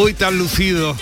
Hoy tan lucido.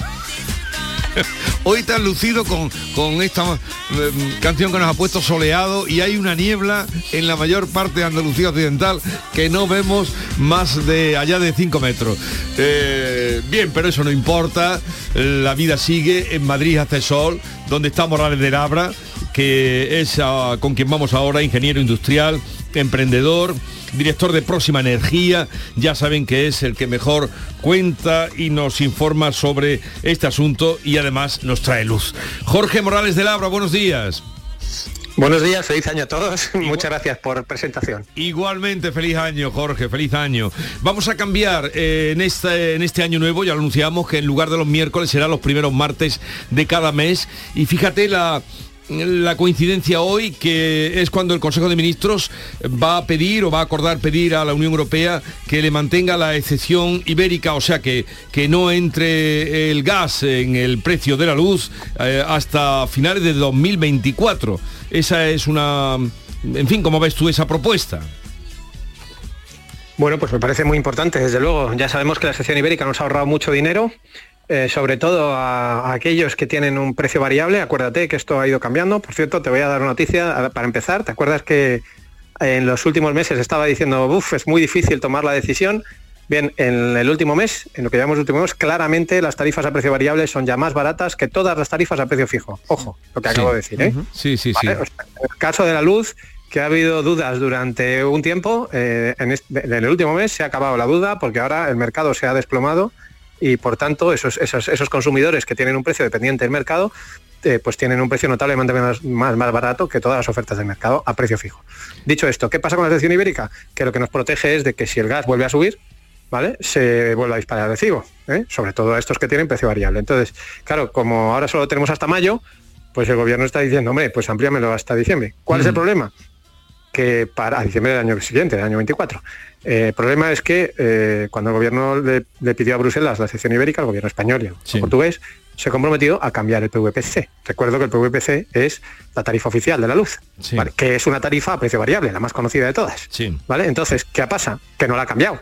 Hoy tan lucido con, con esta mm, canción que nos ha puesto soleado y hay una niebla en la mayor parte de Andalucía Occidental que no vemos más de allá de 5 metros. Eh, bien, pero eso no importa. La vida sigue. En Madrid hace sol, donde está Morales de Labra, que es ah, con quien vamos ahora, ingeniero industrial, emprendedor director de Próxima Energía. Ya saben que es el que mejor cuenta y nos informa sobre este asunto y además nos trae luz. Jorge Morales de Labra, buenos días. Buenos días, feliz año a todos. Muchas gracias por presentación. Igualmente, feliz año, Jorge, feliz año. Vamos a cambiar eh, en, este, en este año nuevo, ya lo anunciamos, que en lugar de los miércoles será los primeros martes de cada mes. Y fíjate la, la coincidencia hoy que es cuando el Consejo de Ministros va a pedir o va a acordar pedir a la Unión Europea que le mantenga la excepción ibérica, o sea que, que no entre el gas en el precio de la luz eh, hasta finales de 2024. Esa es una... En fin, ¿cómo ves tú esa propuesta? Bueno, pues me parece muy importante, desde luego. Ya sabemos que la excepción ibérica nos ha ahorrado mucho dinero eh, sobre todo a, aquellos que tienen un precio variable. Acuérdate que esto ha ido cambiando. Por cierto, te voy a dar una noticia para empezar. ¿Te acuerdas que en los últimos meses estaba diciendo, uff, es muy difícil tomar la decisión? Bien, en el último mes, en lo que llamamos último mes, claramente las tarifas a precio variable son ya más baratas que todas las tarifas a precio fijo. Ojo, lo que acabo de decir. ¿eh? Sí, sí, sí. en el caso de la luz, que ha habido dudas durante un tiempo, eh, en, en, el último mes se ha acabado la duda porque ahora el mercado se ha desplomado y por tanto esos, esos, consumidores que tienen un precio dependiente del mercado eh, pues tienen un precio notablemente más, más, más, barato que todas las ofertas del mercado a precio fijo. Dicho esto, ¿qué pasa con la sección ibérica? Que lo que nos protege es de que si el gas vuelve a subir, ¿vale? Se vuelve a disparar el recibo, ¿eh? sobre todo a estos que tienen precio variable. Entonces, claro, como ahora solo tenemos hasta mayo, pues el gobierno está diciendo, hombre, pues amplíamelo hasta diciembre. ¿Cuál es el problema? Que para diciembre del año siguiente, del año 24, el problema es que eh, cuando el gobierno le, pidió a Bruselas la sección ibérica, el gobierno español y el portugués, se ha comprometido a cambiar el PVPC. Recuerdo que el PVPC es la tarifa oficial de la luz, que es una tarifa a precio variable, la más conocida de todas. ¿vale? Entonces, ¿qué pasa? Que no la ha cambiado.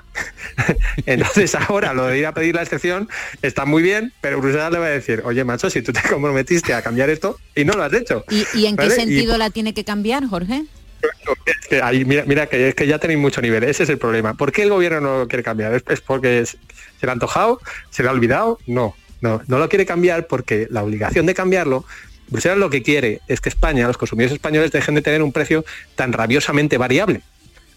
Entonces ahora lo de ir a pedir la excepción está muy bien, pero Bruselas le va a decir, oye macho, si tú te comprometiste a cambiar esto y no lo has hecho. ¿Y, en qué sentido la tiene que cambiar, Jorge? Mira, que es que ya tenéis mucho nivel, ese es el problema. ¿Por qué el gobierno no lo quiere cambiar? ¿Es, porque se le ha antojado? ¿Se le ha olvidado? No, no, no lo quiere cambiar porque la obligación de cambiarlo Bruselas lo que quiere es que España, los consumidores españoles, dejen de tener un precio tan rabiosamente variable.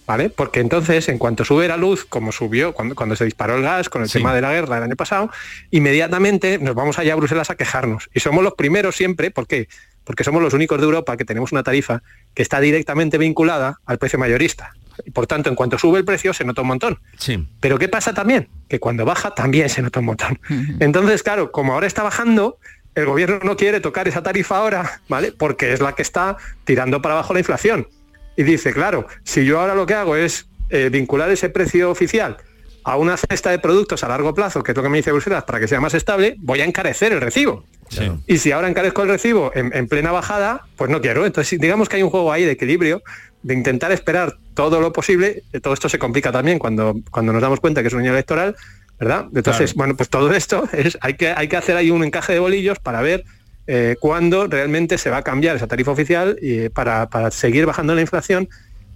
¿Vale? Porque entonces, en cuanto sube la luz, como subió cuando, cuando se disparó el gas con el tema de la guerra el año pasado, inmediatamente nos vamos allá a Bruselas a quejarnos. Y somos los primeros siempre, ¿por qué? Porque somos los únicos de Europa que tenemos una tarifa que está directamente vinculada al precio mayorista. Y por tanto, en cuanto sube el precio, se nota un montón. Sí. Pero ¿qué pasa también? Que cuando baja, también se nota un montón. Entonces, claro, como ahora está bajando, el gobierno no quiere tocar esa tarifa ahora, ¿vale? Porque es la que está tirando para abajo la inflación. Y dice, claro, si yo ahora lo que hago es eh, vincular ese precio oficial a una cesta de productos a largo plazo, que es lo que me dice Bruselas, para que sea más estable, voy a encarecer el recibo. Y si ahora encarezco el recibo en, plena bajada, pues no quiero. Entonces, digamos que hay un juego ahí de equilibrio, de intentar esperar todo lo posible. Todo esto se complica también cuando, cuando nos damos cuenta que es un año electoral, ¿verdad? Entonces, bueno, pues todo esto es, hay que, hay que hacer ahí un encaje de bolillos para ver eh, cuándo realmente se va a cambiar esa tarifa oficial y para, seguir bajando la inflación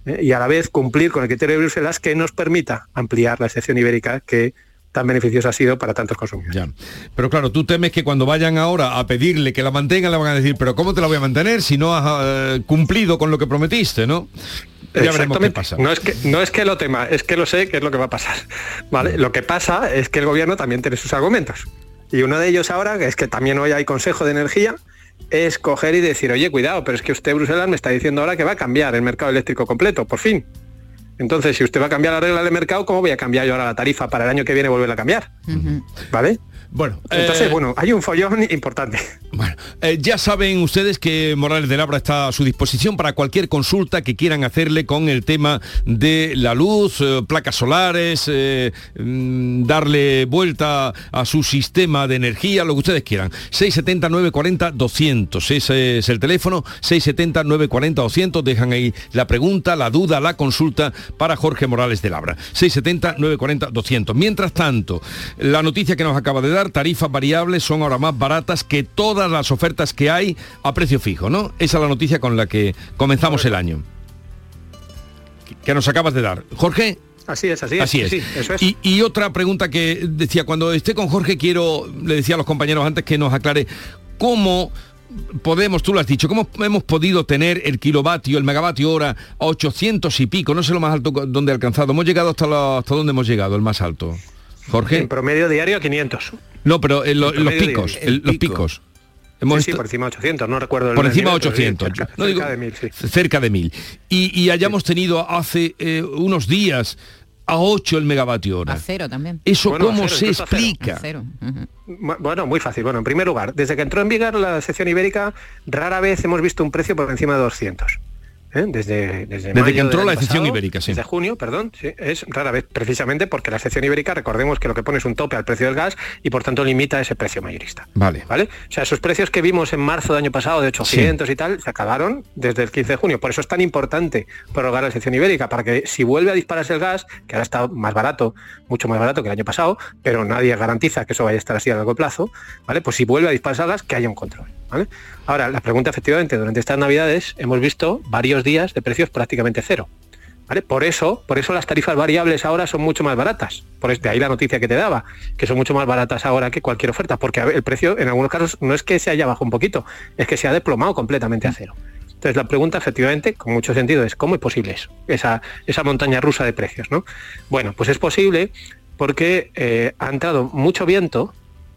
eh, y a la vez cumplir con el criterio de Bruselas que nos permita ampliar la excepción ibérica que tan beneficiosa ha sido para tantos consumidores. Pero claro, tú temes que cuando vayan ahora a pedirle que la mantenga, le van a decir, pero ¿cómo te la voy a mantener si no has eh, cumplido con lo que prometiste, no? Ya veremos qué pasa. No es, que, no es que lo tema, es que lo sé que es lo que va a pasar. ¿vale? Lo que pasa es que el gobierno también tiene sus argumentos. Y uno de ellos ahora, es que también hoy hay Consejo de Energía, es coger y decir, oye, cuidado, pero es que usted, Bruselas, me está diciendo ahora que va a cambiar el mercado eléctrico completo, por fin. Entonces, si usted va a cambiar la regla de mercado, ¿cómo voy a cambiar yo ahora la tarifa para el año que viene volver a cambiar? ¿Vale? Bueno, entonces, eh, bueno, hay un follón importante. Bueno, eh, ya saben ustedes que Morales de Labra está a su disposición para cualquier consulta que quieran hacerle con el tema de la luz, eh, placas solares, mm, darle vuelta a su sistema de energía, lo que ustedes quieran. 670 940 200, ese es el teléfono, 670 940 200, dejan ahí la pregunta, la duda, la consulta para Jorge Morales de Labra. 670 940 200. Mientras tanto, la noticia que nos acaba de dar tarifas variables son ahora más baratas que todas las ofertas que hay a precio fijo, ¿no? Esa es la noticia con la que comenzamos el año. Que nos acabas de dar. Jorge. Así es, así es. Así es. Y, y, otra pregunta que decía, cuando esté con Jorge quiero, le decía a los compañeros antes que nos aclare cómo podemos, tú lo has dicho, cómo hemos podido tener el kilovatio, el megavatio hora a 800 y pico, no sé lo más alto donde ha alcanzado. Hemos llegado hasta, hasta dónde hemos llegado, el más alto. Jorge. En promedio diario 500. No, pero en, los picos, los picos. sí, por encima de 800, no recuerdo el Por encima de 800. cerca, no digo, de 1000, sí. Cerca de 1000. Y, hayamos tenido hace eh, unos días a 8 el megavatio hora. A cero también. ¿Eso cómo se explica? Bueno, muy fácil. Bueno, en primer lugar, desde que entró en vigor la sección ibérica, rara vez hemos visto un precio por encima de 200. ¿Eh? desde, desde, desde que entró la excepción ibérica, sí. Desde junio, perdón, sí, es rara vez, precisamente porque la excepción ibérica, recordemos que lo que pone es un tope al precio del gas y por tanto limita ese precio mayorista. Vale. ¿Vale? O sea, esos precios que vimos en marzo del año pasado de 800 y tal, se acabaron desde el 15 de junio. Por eso es tan importante prorrogar la excepción ibérica, para que si vuelve a dispararse el gas, que ahora está más barato, mucho más barato que el año pasado, pero nadie garantiza que eso vaya a estar así a largo plazo, ¿vale? Pues si vuelve a dispararse el gas, que haya un control. Ahora, la pregunta efectivamente, durante estas navidades hemos visto varios días de precios prácticamente cero. ¿Vale? Por eso, por eso las tarifas variables ahora son mucho más baratas. Por este, ahí la noticia que te daba, que son mucho más baratas ahora que cualquier oferta, porque el precio en algunos casos no es que se haya bajado un poquito, es que se ha desplomado completamente a cero. Entonces la pregunta efectivamente, con mucho sentido, es ¿cómo es posible eso? Esa, esa montaña rusa de precios, ¿no? Bueno, pues es posible porque eh, ha entrado mucho viento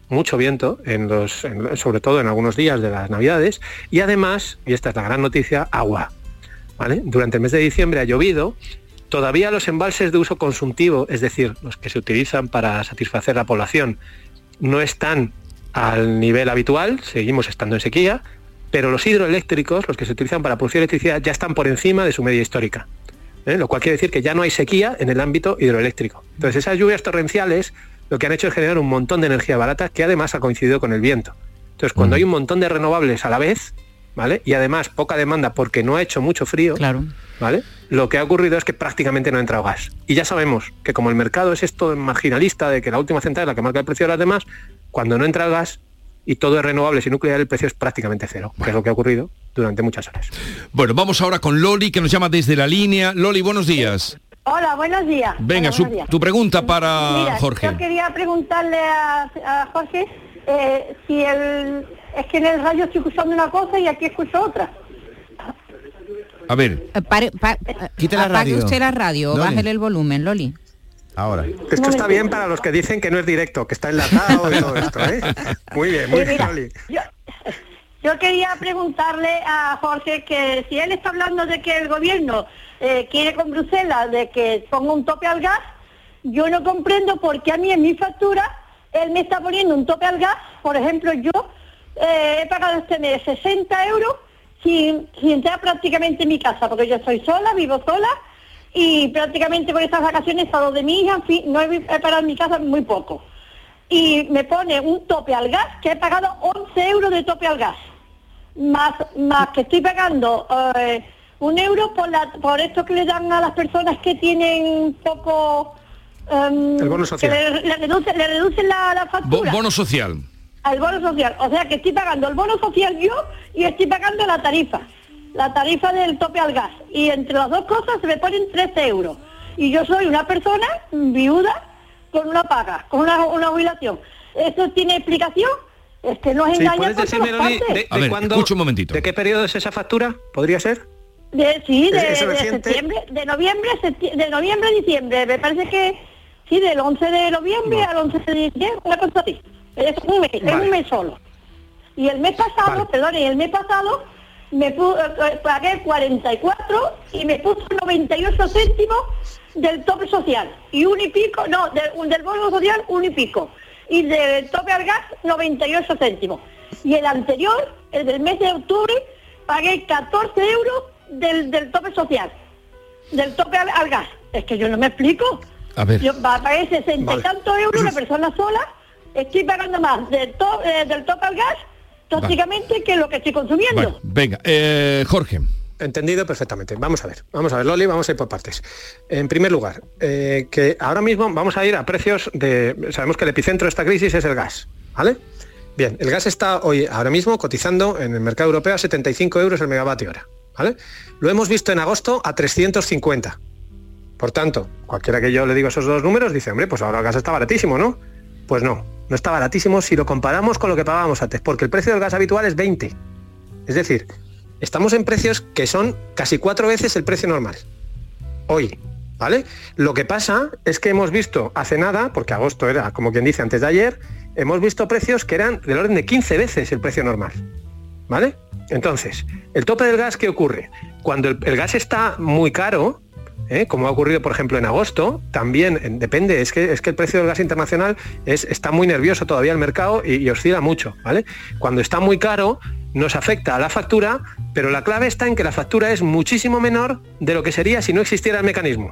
mucho viento, en los, sobre todo en algunos días de las Navidades, y además, y esta es la gran noticia, agua. Durante el mes de diciembre ha llovido, todavía los embalses de uso consultivo, es decir, los que se utilizan para satisfacer la población, no están al nivel habitual, seguimos estando en sequía, pero los hidroeléctricos, los que se utilizan para producir electricidad, ya están por encima de su media histórica. ¿eh? Lo cual quiere decir que ya no hay sequía en el ámbito hidroeléctrico. Entonces esas lluvias torrenciales lo que han hecho es generar un montón de energía barata que además ha coincidido con el viento. Entonces, cuando hay un montón de renovables a la vez, ¿vale? Y además poca demanda porque no ha hecho mucho frío, claro. ¿vale? Lo que ha ocurrido es que prácticamente no ha entrado gas. Y ya sabemos que como el mercado es esto marginalista de que la última central es la que marca el precio de las demás, cuando no entra el gas y todo es renovable y nuclear, el precio es prácticamente cero, que es lo que ha ocurrido durante muchas horas. Bueno, vamos ahora con Loli, que nos llama desde la línea. Loli, buenos días. Hola, buenos días. Venga, tu pregunta para Jorge. Yo quería preguntarle a, Jorge eh, si el, es que en el radio estoy escuchando una cosa y aquí escucho otra. A ver. Eh, pare, eh, la radio. usted la radio, bájele el volumen, Loli. Ahora. Esto está bien para los que dicen que no es directo, que está enlatado y todo esto, ¿eh? Muy bien, muy bien, Loli. Yo, quería preguntarle a Jorge que si él está hablando de que el gobierno eh, quiere con Bruselas de que ponga un tope al gas, yo no comprendo por qué a mí en mi factura él me está poniendo un tope al gas. Por ejemplo, yo eh, he pagado este mes 60 euros sin, entrar prácticamente en mi casa, porque yo soy sola, vivo sola y prácticamente con estas vacaciones a de mi hija, en fin, no he, parado en mi casa muy poco. Y me pone un tope al gas, que he pagado 11 euros de tope al gas, más, más que estoy pagando... Eh, un euro por, la, por esto que le dan a las personas que tienen poco... Um, el bono social. le, le, reducen la, factura. bono social. Al bono social. O sea que estoy pagando el bono social yo y estoy pagando la tarifa. La tarifa del tope al gas. Y entre las dos cosas se me ponen 13 euros. Y yo soy una persona viuda con una paga, con una, una jubilación. ¿Eso tiene explicación? Es que nos engañan ¿puedes decirme, de, un momentito. ¿De qué periodo es esa factura? ¿Podría ser? De, sí, de, septiembre, de noviembre, de noviembre a diciembre. Me parece que sí, del 11 de noviembre al 11 de diciembre, una cosa así. Es un mes, es un mes solo. Y el mes pasado, perdón, y el mes pasado me eh, pagué 44 y me puso 98 céntimos del tope social y un y pico, no, del bono social un y pico y del tope al gas 98 céntimos. Y el anterior, el del mes de octubre, pagué 14 euros del, tope social, del tope al, gas. Es que yo no me explico. A ver. Yo pagué 60 y tantos euros una persona sola, estoy pagando más del, eh, del tope al gas prácticamente que lo que estoy consumiendo. venga, eh, Jorge. Entendido perfectamente. Vamos a ver, vamos a ver, Loli, vamos a ir por partes. En primer lugar, eh, que ahora mismo vamos a ir a precios de. Sabemos que el epicentro de esta crisis es el gas, ¿vale? Bien, el gas está hoy, ahora mismo, cotizando en el mercado europeo a 75 euros el megavatio hora, ¿vale? Lo hemos visto en agosto a 350. Por tanto, cualquiera que yo le diga esos dos números dice, hombre, pues ahora el gas está baratísimo, ¿no? Pues no, no está baratísimo si lo comparamos con lo que pagábamos antes, porque el precio del gas habitual es 20. Es decir, estamos en precios que son casi cuatro veces el precio normal. Hoy, ¿vale? Lo que pasa es que hemos visto hace nada, porque agosto era como quien dice antes de ayer, hemos visto precios que eran del orden de 15 veces el precio normal. ¿Vale? Entonces, el tope del gas, ¿qué ocurre? Cuando el, gas está muy caro, ¿eh? como ha ocurrido por ejemplo en agosto, también depende, es que, es que el precio del gas internacional es, está muy nervioso todavía el mercado y, oscila mucho, ¿vale? Cuando está muy caro nos afecta a la factura, pero la clave está en que la factura es muchísimo menor de lo que sería si no existiera el mecanismo.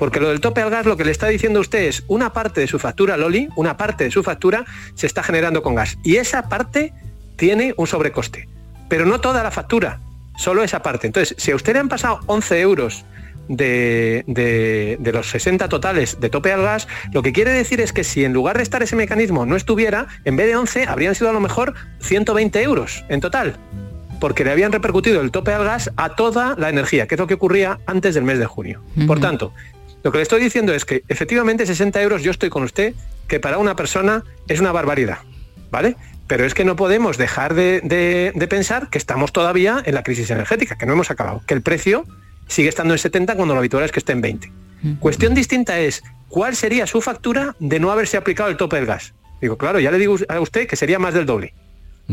Porque lo del tope al gas lo que le está diciendo usted es una parte de su factura, Loli, una parte de su factura se está generando con gas. Y esa parte tiene un sobrecoste. Pero no toda la factura, solo esa parte. Entonces, si a usted le han pasado 11 euros de, los 60 totales de tope al gas, lo que quiere decir es que si en lugar de estar ese mecanismo no estuviera, en vez de 11 habrían sido a lo mejor 120 euros en total, porque le habían repercutido el tope al gas a toda la energía, que es lo que ocurría antes del mes de junio. Por tanto, lo que le estoy diciendo es que efectivamente 60 euros, yo estoy con usted, que para una persona es una barbaridad, ¿vale? Pero es que no podemos dejar de, de pensar que estamos todavía en la crisis energética, que no hemos acabado, que el precio sigue estando en 70 cuando lo habitual es que esté en 20. Cuestión distinta es, ¿cuál sería su factura de no haberse aplicado el tope del gas? Digo, claro, ya le digo a usted que sería más del doble.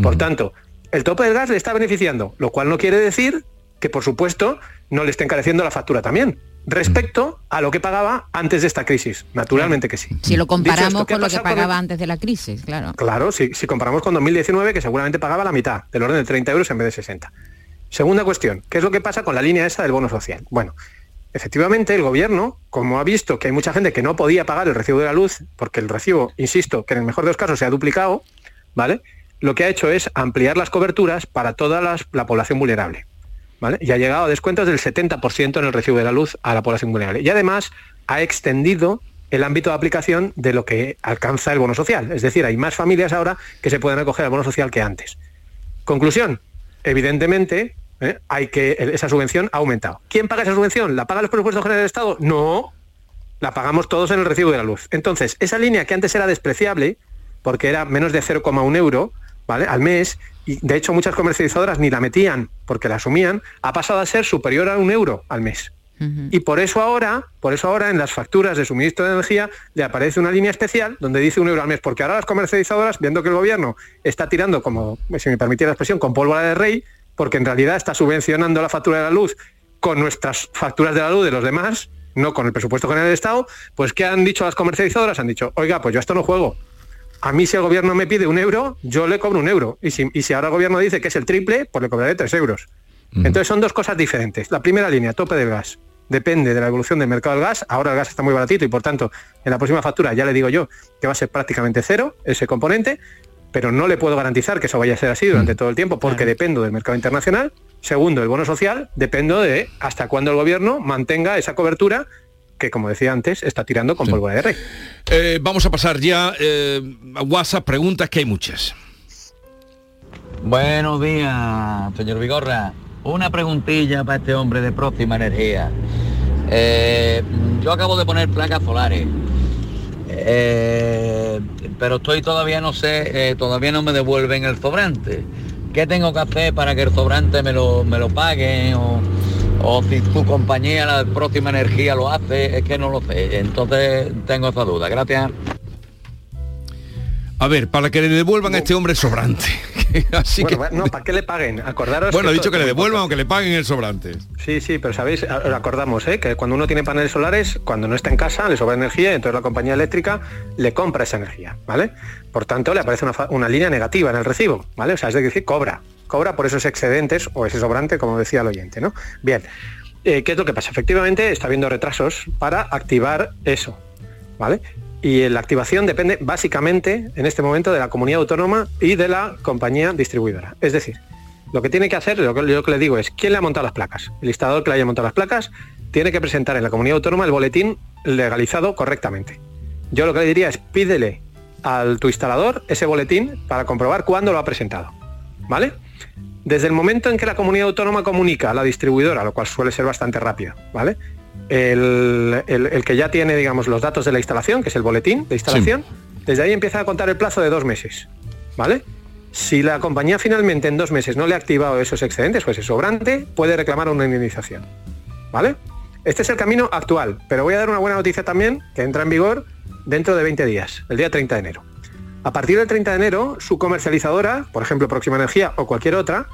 Por tanto, el tope del gas le está beneficiando, lo cual no quiere decir que, por supuesto, no le esté encareciendo la factura también respecto a lo que pagaba antes de esta crisis. Naturalmente que sí. Si lo comparamos con lo que pagaba antes de la crisis, claro. Claro, si, si comparamos con 2019, que seguramente pagaba la mitad, del orden de 30 euros en vez de 60. Segunda cuestión, ¿qué es lo que pasa con la línea esa del bono social? Bueno, efectivamente el gobierno, como ha visto que hay mucha gente que no podía pagar el recibo de la luz, porque el recibo, insisto, que en el mejor de los casos se ha duplicado, ¿vale? Lo que ha hecho es ampliar las coberturas para toda la población vulnerable. ¿Vale? Y ha llegado a descuentos del 70% en el recibo de la luz a la población vulnerable. Y además ha extendido el ámbito de aplicación de lo que alcanza el bono social. Es decir, hay más familias ahora que se pueden acoger al bono social que antes. Conclusión, evidentemente, ¿eh? hay que esa subvención ha aumentado. ¿Quién paga esa subvención? ¿La pagan los presupuestos generales del Estado? No, la pagamos todos en el recibo de la luz. Entonces, esa línea que antes era despreciable, porque era menos de 0,1 euro ¿vale? al mes, y de hecho muchas comercializadoras ni la metían porque la asumían, ha pasado a ser superior a un euro al mes. Y por eso ahora, por eso ahora en las facturas de suministro de energía le aparece una línea especial donde dice un euro al mes, porque ahora las comercializadoras, viendo que el gobierno está tirando, como si me permitiera la expresión, con pólvora de rey, porque en realidad está subvencionando la factura de la luz con nuestras facturas de la luz de los demás, no con el presupuesto general del Estado, pues ¿qué han dicho las comercializadoras? Han dicho, oiga, pues yo esto no juego. A mí si el gobierno me pide un euro, yo le cobro un euro. Y si, y si ahora el gobierno dice que es el triple, pues le cobraré tres euros. Entonces son dos cosas diferentes. La primera línea, tope del gas. Depende de la evolución del mercado del gas. Ahora el gas está muy baratito y por tanto en la próxima factura ya le digo yo que va a ser prácticamente cero ese componente pero no le puedo garantizar que eso vaya a ser así durante mm. todo el tiempo porque dependo del mercado internacional. Segundo, el bono social, dependo de hasta cuándo el gobierno mantenga esa cobertura que, como decía antes, está tirando con polvo de rey. Eh, vamos a pasar ya eh, a WhatsApp, preguntas que hay muchas. Buenos días, señor Vigorra. Una preguntilla para este hombre de próxima energía. Eh, yo acabo de poner placas solares eh, pero estoy todavía no sé, eh, todavía no me devuelven el sobrante. ¿Qué tengo que hacer para que el sobrante me lo, me lo paguen? O, si tu compañía, la próxima energía, lo hace, es que no lo sé. Entonces tengo esa duda. Gracias. A ver, para que le devuelvan a este hombre sobrante. Así que... no, para que le paguen. Acordaros. Bueno, he dicho que le devuelvan o que le paguen el sobrante. Sí, sí, pero sabéis, acordamos, ¿eh? que cuando uno tiene paneles solares, cuando no está en casa, le sobra energía, y entonces la compañía eléctrica le compra esa energía, ¿vale? Por tanto, le aparece una, línea negativa en el recibo, ¿vale? O sea, es decir, cobra, cobra por esos excedentes o ese sobrante, como decía el oyente, ¿no? Bien, eh, ¿qué es lo que pasa? Efectivamente, está habiendo retrasos para activar eso, ¿vale? Y la activación depende básicamente en este momento de la comunidad autónoma y de la compañía distribuidora. Es decir, lo que tiene que hacer, lo que, yo le digo es, ¿quién le ha montado las placas? El instalador que le haya montado las placas tiene que presentar en la comunidad autónoma el boletín legalizado correctamente. Yo lo que le diría es, pídele al tu instalador ese boletín para comprobar cuándo lo ha presentado. ¿Vale? Desde el momento en que la comunidad autónoma comunica a la distribuidora, lo cual suele ser bastante rápido, ¿vale? El, que ya tiene, digamos, los datos de la instalación, que es el boletín de instalación, desde ahí empieza a contar el plazo de dos meses. ¿Vale? Si la compañía finalmente en dos meses no le ha activado esos excedentes o ese sobrante, puede reclamar una indemnización. ¿Vale? Este es el camino actual, pero voy a dar una buena noticia también, que entra en vigor dentro de 20 días, el día 30 de enero. A partir del 30 de enero, su comercializadora, por ejemplo Próxima Energía o cualquier otra,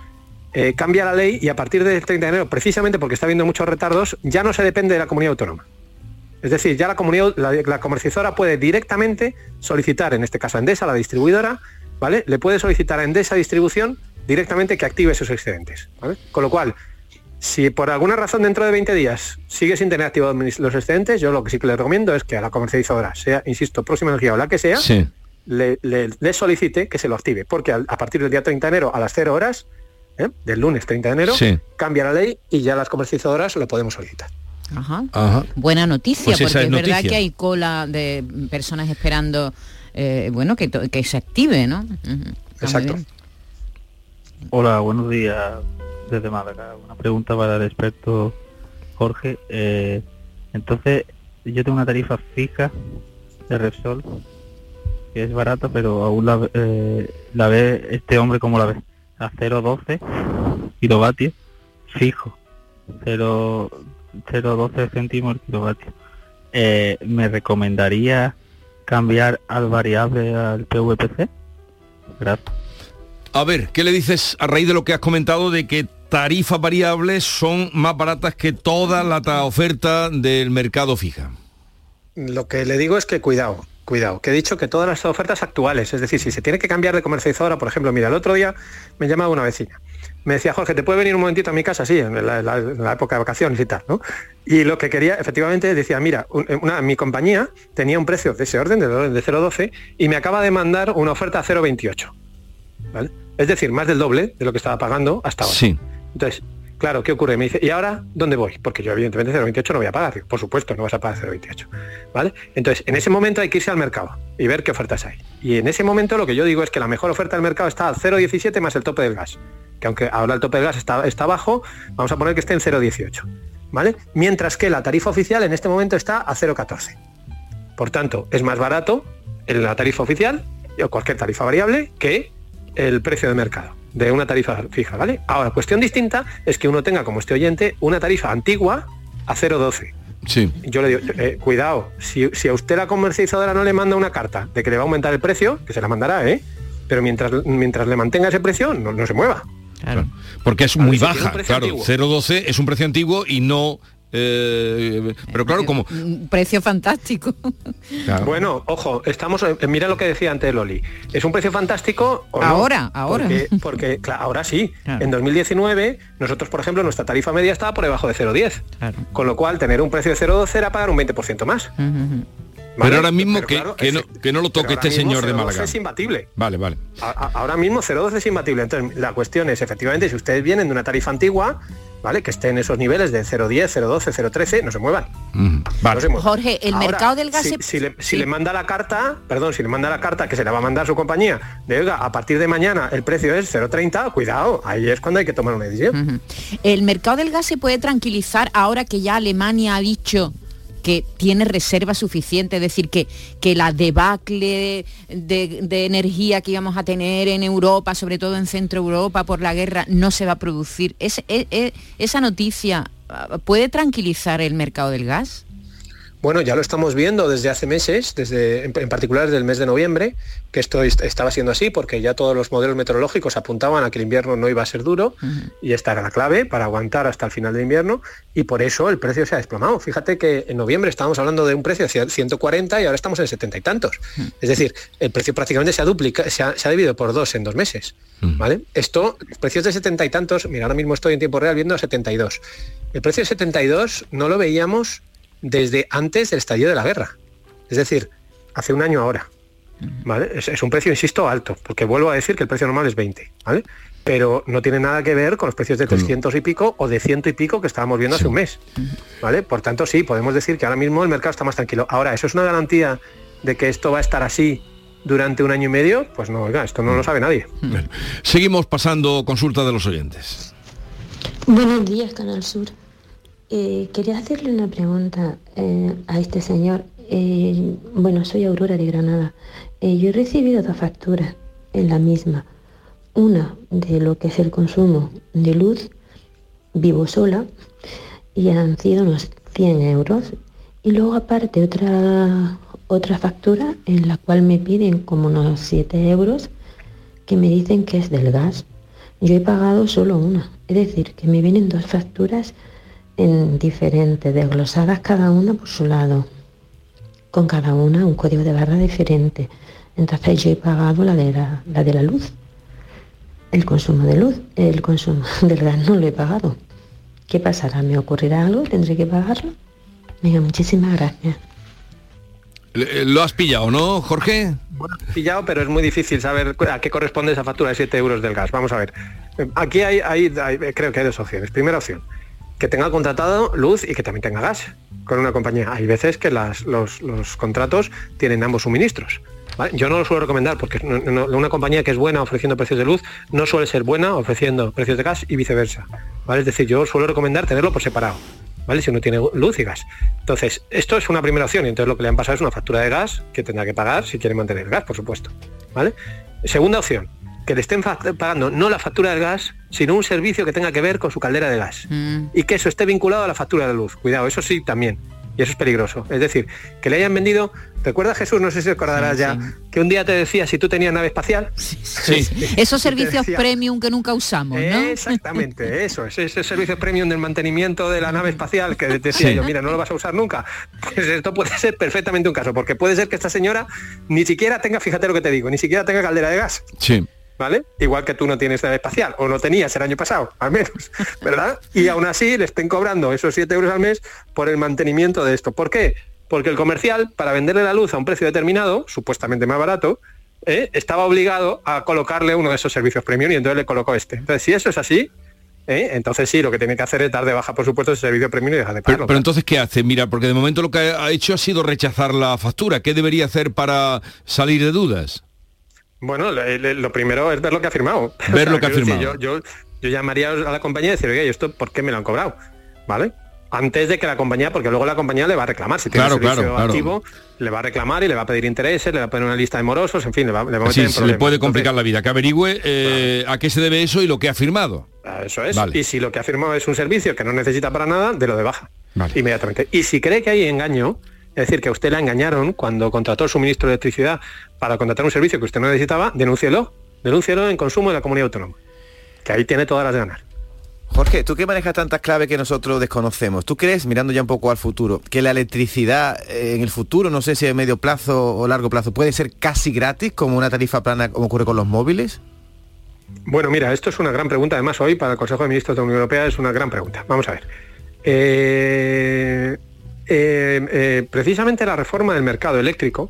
eh, cambia la ley y a partir del 30 de enero, precisamente porque está habiendo muchos retardos, ya no se depende de la comunidad autónoma. Es decir, ya la, comunidad, la, comercializadora puede directamente solicitar, en este caso a Endesa, la distribuidora, ¿vale? Le puede solicitar a Endesa Distribución directamente que active esos excedentes. Con lo cual, si por alguna razón dentro de 20 días sigue sin tener activados los excedentes, yo lo que sí que le recomiendo es que a la comercializadora, sea, insisto, próxima energía o la que sea, le, solicite que se lo active. Porque a, a partir del día 30 de enero a las 0 horas, ¿eh? del lunes 30 de enero, cambia la ley y ya las comercializadoras lo podemos solicitar. Ajá. Buena noticia, pues porque es, verdad que hay cola de personas esperando, eh, bueno, que, que, se active, ¿no? Exacto. Hola, buenos días desde Málaga. Una pregunta para el experto Jorge. Eh, entonces, yo tengo una tarifa fija de Repsol que es barata, pero aún la, la ve este hombre como la ve a 0,12 kilovatios fijo 0,12 céntimos el kilovatio eh, ¿me recomendaría cambiar al variable al PVPC? Gracias. A ver, ¿qué le dices a raíz de lo que has comentado de que tarifas variables son más baratas que toda la oferta del mercado fija? Lo que le digo es que cuidado, cuidado, que he dicho que todas las ofertas actuales, es decir, si se tiene que cambiar de comercializadora, por ejemplo, mira, el otro día me llamaba una vecina. Me decía, Jorge, ¿te puede venir un momentito a mi casa? Sí, en la, época de vacaciones y tal, ¿no? Y lo que quería, efectivamente, decía, mira, mi compañía tenía un precio de ese orden, de, de 0,12, y me acaba de mandar una oferta a 0,28. ¿Vale? Es decir, más del doble de lo que estaba pagando hasta ahora. Sí. Entonces, Claro, ¿qué ocurre? Me dice, ¿y ahora dónde voy? Porque yo evidentemente 0,28 no voy a pagar. por supuesto, no vas a pagar 0,28. ¿Vale? Entonces, en ese momento hay que irse al mercado y ver qué ofertas hay. Y en ese momento lo que yo digo es que la mejor oferta del mercado está al 0,17 más el tope del gas. Que aunque ahora el tope del gas está, está bajo, vamos a poner que esté en 0,18. ¿Vale? Mientras que la tarifa oficial en este momento está a 0,14. Por tanto, es más barato en la tarifa oficial o cualquier tarifa variable que el precio de mercado de una tarifa fija, ¿vale? Ahora, cuestión distinta es que uno tenga como este oyente una tarifa antigua a 0,12. Sí. Yo le digo, eh, cuidado, si, a usted la comercializadora no le manda una carta de que le va a aumentar el precio, que se la mandará, ¿eh? Pero mientras, mientras le mantenga ese precio, no, se mueva. Claro. Porque es muy baja, claro. 0,12 es un precio antiguo y no eh, pero claro, como... precio fantástico. Bueno, ojo, estamos... Mira lo que decía antes Loli. ¿Es un precio fantástico Ahora, ahora. Porque, ahora sí. En 2019, nosotros, por ejemplo, nuestra tarifa media estaba por debajo de 0,10. Con lo cual, tener un precio de 0,12 era pagar un 20% más. Pero ahora mismo que, que, no, lo toque este señor de Málaga. es imbatible. Vale, vale. ahora mismo 0,12 es imbatible. Entonces, la cuestión es, efectivamente, si ustedes vienen de una tarifa antigua, ¿vale? Que esté en esos niveles de 0,10, 0,12, 0,13, no se muevan. Jorge, el mercado del gas... Si, le, manda la carta, perdón, si le manda la carta que se le va a mandar su compañía, de oiga, a partir de mañana el precio es 0,30, cuidado, ahí es cuando hay que tomar una decisión. El mercado del gas se puede tranquilizar ahora que ya Alemania ha dicho que tiene reserva suficiente, es decir, que, que la debacle de, energía que íbamos a tener en Europa, sobre todo en Centro Europa por la guerra, no se va a producir. ¿Es, esa noticia ah, puede tranquilizar el mercado del gas? Bueno, ya lo estamos viendo desde hace meses, desde, en, particular desde el mes de noviembre, que esto estaba siendo así porque ya todos los modelos meteorológicos apuntaban a que el invierno no iba a ser duro y esta era la clave para aguantar hasta el final del invierno y por eso el precio se ha desplomado. Fíjate que en noviembre estábamos hablando de un precio de 140 y ahora estamos en 70 y tantos. Es decir, el precio prácticamente se ha duplicado, se ha, dividido por dos en dos meses. ¿vale? Esto, precios de 70 y tantos, mira, ahora mismo estoy en tiempo real viendo a 72. El precio de 72 no lo veíamos desde antes del estallido de la guerra. Es decir, hace un año ahora. ¿vale? Es, un precio, insisto, alto, porque vuelvo a decir que el precio normal es 20, ¿vale? Pero no tiene nada que ver con los precios de 300 y pico o de ciento y pico que estábamos viendo hace un mes. ¿vale? Por tanto, sí, podemos decir que ahora mismo el mercado está más tranquilo. Ahora, ¿eso es una garantía de que esto va a estar así durante un año y medio? Pues no, oiga, esto no lo sabe nadie. seguimos pasando consulta de los oyentes. Buenos días, Canal Sur. Eh, quería hacerle una pregunta eh, a este señor. Eh, bueno, soy Aurora de Granada. yo he recibido dos facturas en la misma. Una de lo que es el consumo de luz, vivo sola, y han sido unos 100 euros. Y luego aparte otra, otra factura en la cual me piden como unos 7 euros que me dicen que es del gas. Yo he pagado solo una. Es decir, que me vienen dos facturas en diferentes, desglosadas cada una por su lado, con cada una un código de barra diferente. Entonces yo he pagado la de la, de la luz, el consumo de luz, el consumo del gas no lo he pagado. ¿Qué pasará? ¿Me ocurrirá algo? ¿Tendré que pagarlo? Venga, muchísimas gracias. Eh, ¿Lo has pillado, no, Jorge? Bueno, pillado, pero es muy difícil saber a qué corresponde esa factura de 7 euros del gas. Vamos a ver. Aquí hay, hay, creo que hay dos opciones. Primera opción, que tenga contratado luz y que también tenga gas con una compañía. Hay veces que los, contratos tienen ambos suministros. Yo no lo suelo recomendar porque una compañía que es buena ofreciendo precios de luz no suele ser buena ofreciendo precios de gas y viceversa. ¿vale? Es decir, yo suelo recomendar tenerlo por separado. ¿Vale? Si uno tiene luz y gas. Entonces, esto es una primera opción y entonces lo que le han pasado es una factura de gas que tendrá que pagar si quiere mantener gas, por supuesto. ¿Vale? Segunda opción, que le estén pagando no la factura del gas, sino un servicio que tenga que ver con su caldera de gas. Mm. Y que eso esté vinculado a la factura de luz. Cuidado, eso sí también. Y eso es peligroso. Es decir, que le hayan vendido. ¿Recuerdas Jesús? No sé si recordarás ya, que un día te decía si tú tenías nave espacial. Sí, Esos servicios premium que nunca usamos, ¿no? Exactamente, eso, ese, ese servicio premium del mantenimiento de la nave espacial que te decía yo, mira, no lo vas a usar nunca. Pues esto puede ser perfectamente un caso, porque puede ser que esta señora ni siquiera tenga, fíjate lo que te digo, ni siquiera tenga caldera de gas. Sí. ¿Vale? Igual que tú no tienes nave espacial, o no tenías el año pasado, al menos, ¿verdad? Y aún así le estén cobrando esos 7 euros al mes por el mantenimiento de esto. ¿Por qué? Porque el comercial, para venderle la luz a un precio determinado, supuestamente más barato, ¿eh? estaba obligado a colocarle uno de esos servicios premium y entonces le colocó este. Entonces, si eso es así, ¿eh? entonces sí, lo que tiene que hacer es dar de baja, por supuesto, ese servicio premium y dejar de pagarlo. Pero, entonces, ¿qué hace? Mira, porque de momento lo que ha hecho ha sido rechazar la factura. ¿Qué debería hacer para salir de dudas? Bueno, lo primero es ver lo que ha firmado. Ver lo que ha firmado. yo, yo, llamaría a la compañía y decir, oye, ¿y esto por qué me lo han cobrado? ¿Vale? Antes de que la compañía, porque luego la compañía le va a reclamar, si tiene un servicio activo, le va a reclamar y le va a pedir intereses, le va a poner una lista de morosos, en fin, le va, a meter en se le puede complicar la vida. Que averigüe eh, a qué se debe eso y lo que ha firmado. Eso es. Y si lo que ha firmado es un servicio que no necesita para nada, de lo de baja. Inmediatamente. Y si cree que hay engaño, es decir, que a usted le engañaron cuando contrató el suministro de electricidad para contratar un servicio que usted no necesitaba, denúncielo. Denúncielo en consumo de la comunidad autónoma. Que ahí tiene todas las de ganar. Jorge, tú que manejas tantas claves que nosotros desconocemos, ¿tú crees, mirando ya un poco al futuro, que la electricidad eh, en el futuro, no sé si a medio plazo o largo plazo, puede ser casi gratis como una tarifa plana como ocurre con los móviles? Bueno, mira, esto es una gran pregunta. Además, hoy para el Consejo de Ministros de la Unión Europea es una gran pregunta. Vamos a ver. Eh, eh, eh, precisamente la reforma del mercado eléctrico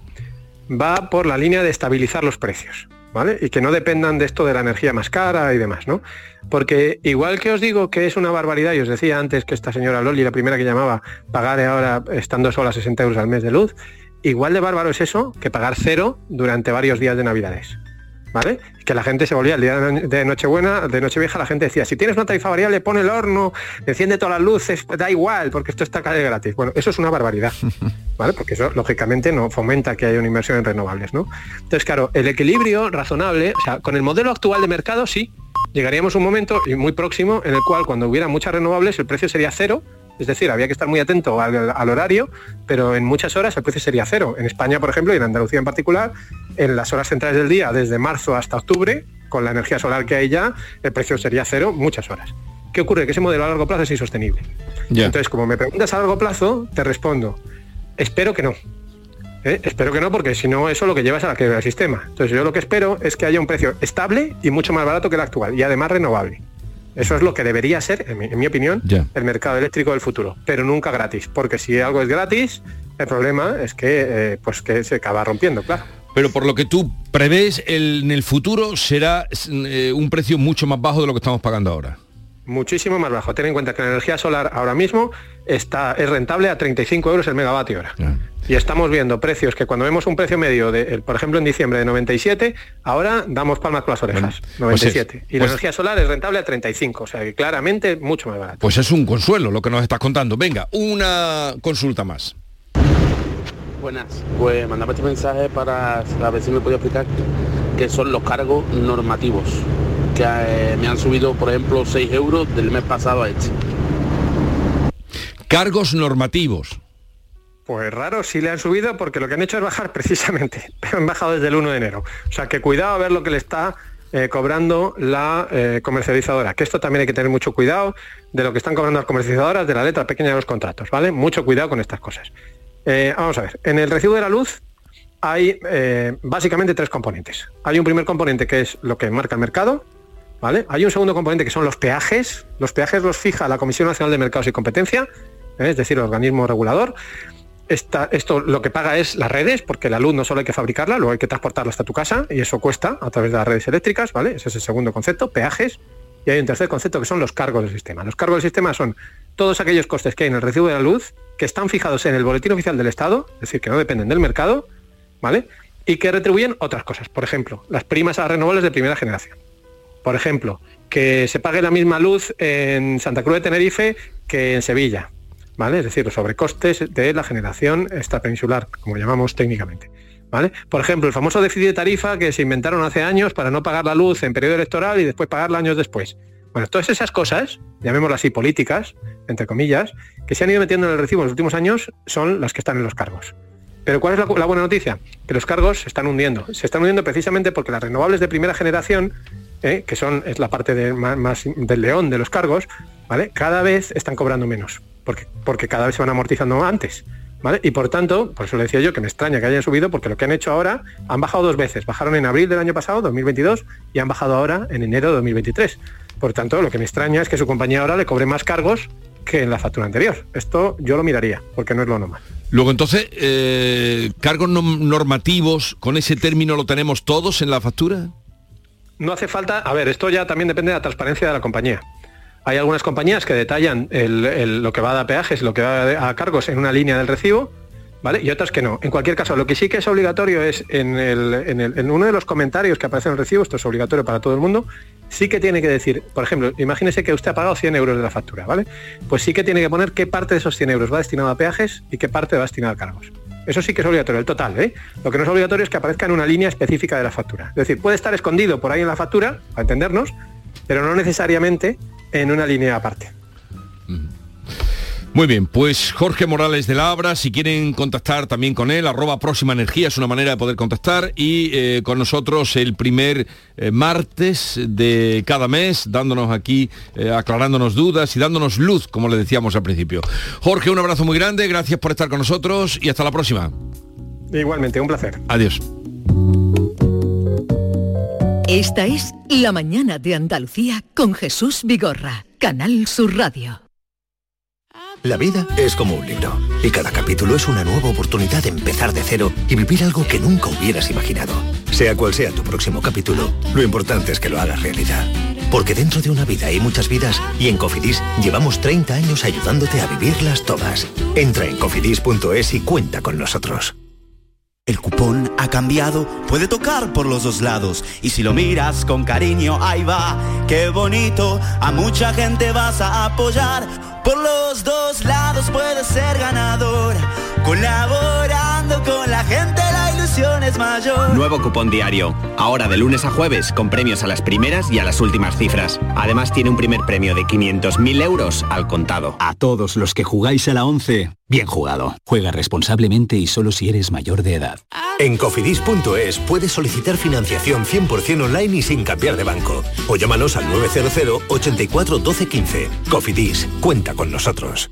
va por la línea de estabilizar los precios. ¿Vale? Y que no dependan de esto de la energía más cara y demás, ¿no? Porque igual que os digo que es una barbaridad, y os decía antes que esta señora Loli, la primera que llamaba, pagar ahora estando sola 60 euros al mes de luz, igual de bárbaro es eso que pagar cero durante varios días de Navidades. ¿Vale? Que la gente se volvía el día de Nochebuena, de Nochevieja, la gente decía, si tienes una tarifa variable, pone el horno, enciende todas las luces, da igual, porque esto está de gratis. Bueno, eso es una barbaridad, ¿vale? Porque eso, lógicamente, no fomenta que haya una inversión en renovables, ¿no? Entonces, claro, el equilibrio razonable, o sea, con el modelo actual de mercado, sí, llegaríamos a un momento y muy próximo en el cual cuando hubiera muchas renovables el precio sería cero Es decir, había que estar muy atento al, horario, pero en muchas horas el precio sería cero. En España, por ejemplo, y en Andalucía en particular, en las horas centrales del día, desde marzo hasta octubre, con la energía solar que hay ya, el precio sería cero muchas horas. ¿Qué ocurre? Que ese modelo a largo plazo es insostenible. Entonces, como me preguntas a largo plazo, te respondo, espero que no. ¿Eh? Espero que no, porque si no, eso lo que lleva es a la quiebra del sistema. Entonces, yo lo que espero es que haya un precio estable y mucho más barato que el actual, y además renovable. Eso es lo que debería ser, en mi, opinión, el mercado eléctrico del futuro, pero nunca gratis, porque si algo es gratis, el problema es que, eh, pues que se acaba rompiendo, claro. Pero por lo que tú prevés, en el futuro será eh, un precio mucho más bajo de lo que estamos pagando ahora muchísimo más bajo. Ten en cuenta que la energía solar ahora mismo está, es rentable a 35 euros el megavatio hora. Y estamos viendo precios que cuando vemos un precio medio, de, por ejemplo en diciembre de 97, ahora damos palmas con las orejas. 97. Pues y la pues energía solar es rentable a 35, o sea que claramente mucho más barato. Pues es un consuelo lo que nos estás contando. Venga, una consulta más. Buenas, pues mandame este mensaje para a ver si me puede explicar qué son los cargos normativos que eh, me han subido, por ejemplo, 6 euros del mes pasado a este. Cargos normativos. Pues raro, sí le han subido porque lo que han hecho es bajar precisamente, pero han bajado desde el 1 de enero. O sea que cuidado a ver lo que le está eh, cobrando la eh, comercializadora, que esto también hay que tener mucho cuidado de lo que están cobrando las comercializadoras de la letra pequeña de los contratos, ¿vale? Mucho cuidado con estas cosas. vamos a ver, en el recibo de la luz hay básicamente tres componentes. Hay un primer componente que es lo que marca el mercado, Hay un segundo componente que son los peajes. Los peajes los fija la Comisión Nacional de Mercados y Competencia, ¿eh? es decir, el organismo regulador. esto lo que paga es las redes, porque la luz no solo hay que fabricarla, luego hay que transportarla hasta tu casa y eso cuesta a través de las redes eléctricas, ¿vale? Ese es el segundo concepto, peajes. Y hay un tercer concepto que son los cargos del sistema. Los cargos del sistema son todos aquellos costes que hay en el recibo de la luz que están fijados en el boletín oficial del Estado, es decir, que no dependen del mercado, ¿vale? Y que retribuyen otras cosas. Por ejemplo, las primas a renovables de primera generación. Por ejemplo, que se pague la misma luz en Santa Cruz de Tenerife que en Sevilla. ¿Vale? Es decir, los sobrecostes de la generación extrapeninsular, como llamamos técnicamente. ¿Vale? Por ejemplo, el famoso déficit de tarifa que se inventaron hace años para no pagar la luz en periodo electoral y después pagarla años después. Bueno, todas esas cosas, llamémoslas así políticas, entre comillas, que se han ido metiendo en el recibo en los últimos años, son las que están en los cargos. Pero ¿cuál es la, la, buena noticia? Que los cargos se están hundiendo. Se están hundiendo precisamente porque las renovables de primera generación ¿eh? que son, es la parte de, más, del león de los cargos, ¿vale? Cada vez están cobrando menos, porque, porque cada vez se van amortizando antes. ¿Vale? Y por tanto, por eso le decía yo que me extraña que hayan subido, porque lo que han hecho ahora, han bajado dos veces. Bajaron en abril del año pasado, 2022, y han bajado ahora en enero de 2023. Por tanto, lo que me extraña es que su compañía ahora le cobre más cargos que en la factura anterior. Esto yo lo miraría, porque no es lo normal. Luego entonces, eh, cargos normativos, con ese término lo tenemos todos en la factura no hace falta, a ver, esto ya también depende de la transparencia de la compañía. Hay algunas compañías que detallan lo que va a peajes, lo que va a cargos en una línea del recibo, ¿vale? Y otras que no. En cualquier caso, lo que sí que es obligatorio es en, en, uno de los comentarios que aparece en el recibo, esto es obligatorio para todo el mundo, sí que tiene que decir, por ejemplo, imagínese que usted ha pagado 100 euros de la factura, ¿vale? Pues sí que tiene que poner qué parte de esos 100 euros va destinado a peajes y qué parte va destinado a cargos. Eso sí que es obligatorio, el total. ¿eh? Lo que no es obligatorio es que aparezca en una línea específica de la factura. Es decir, puede estar escondido por ahí en la factura, para entendernos, pero no necesariamente en una línea aparte. Muy bien, pues Jorge Morales de la Abra, si quieren contactar también con él, arroba próxima energía es una manera de poder contactar y eh, con nosotros el primer eh, martes de cada mes, dándonos aquí, eh, aclarándonos dudas y dándonos luz, como le decíamos al principio. Jorge, un abrazo muy grande, gracias por estar con nosotros y hasta la próxima. Igualmente, un placer. Adiós. Esta es La Mañana de Andalucía con Jesús Vigorra, Canal Sur Radio. La vida es como un libro y cada capítulo es una nueva oportunidad de empezar de cero y vivir algo que nunca hubieras imaginado. Sea cual sea tu próximo capítulo, lo importante es que lo hagas realidad. Porque dentro de una vida hay muchas vidas y en Cofidis llevamos 30 años ayudándote a vivirlas todas. Entra en cofidis.es y cuenta con nosotros. El cupón ha cambiado, puede tocar por los dos lados. Y si lo miras con cariño, ahí va, qué bonito. A mucha gente vas a apoyar. Por los dos lados puedes ser ganador. Colaborando con la gente, la ilusión es mayor. Nuevo cupón diario. Ahora de lunes a jueves con premios a las primeras y a las últimas cifras. Además tiene un primer premio de 500.000 euros al contado. A todos los que jugáis a la 11, bien jugado. Juega responsablemente y solo si eres mayor de edad. En cofidis.es puedes solicitar financiación 100% online y sin cambiar de banco. O llámanos al 900 84 12 15. Cofidis, cuenta con nosotros.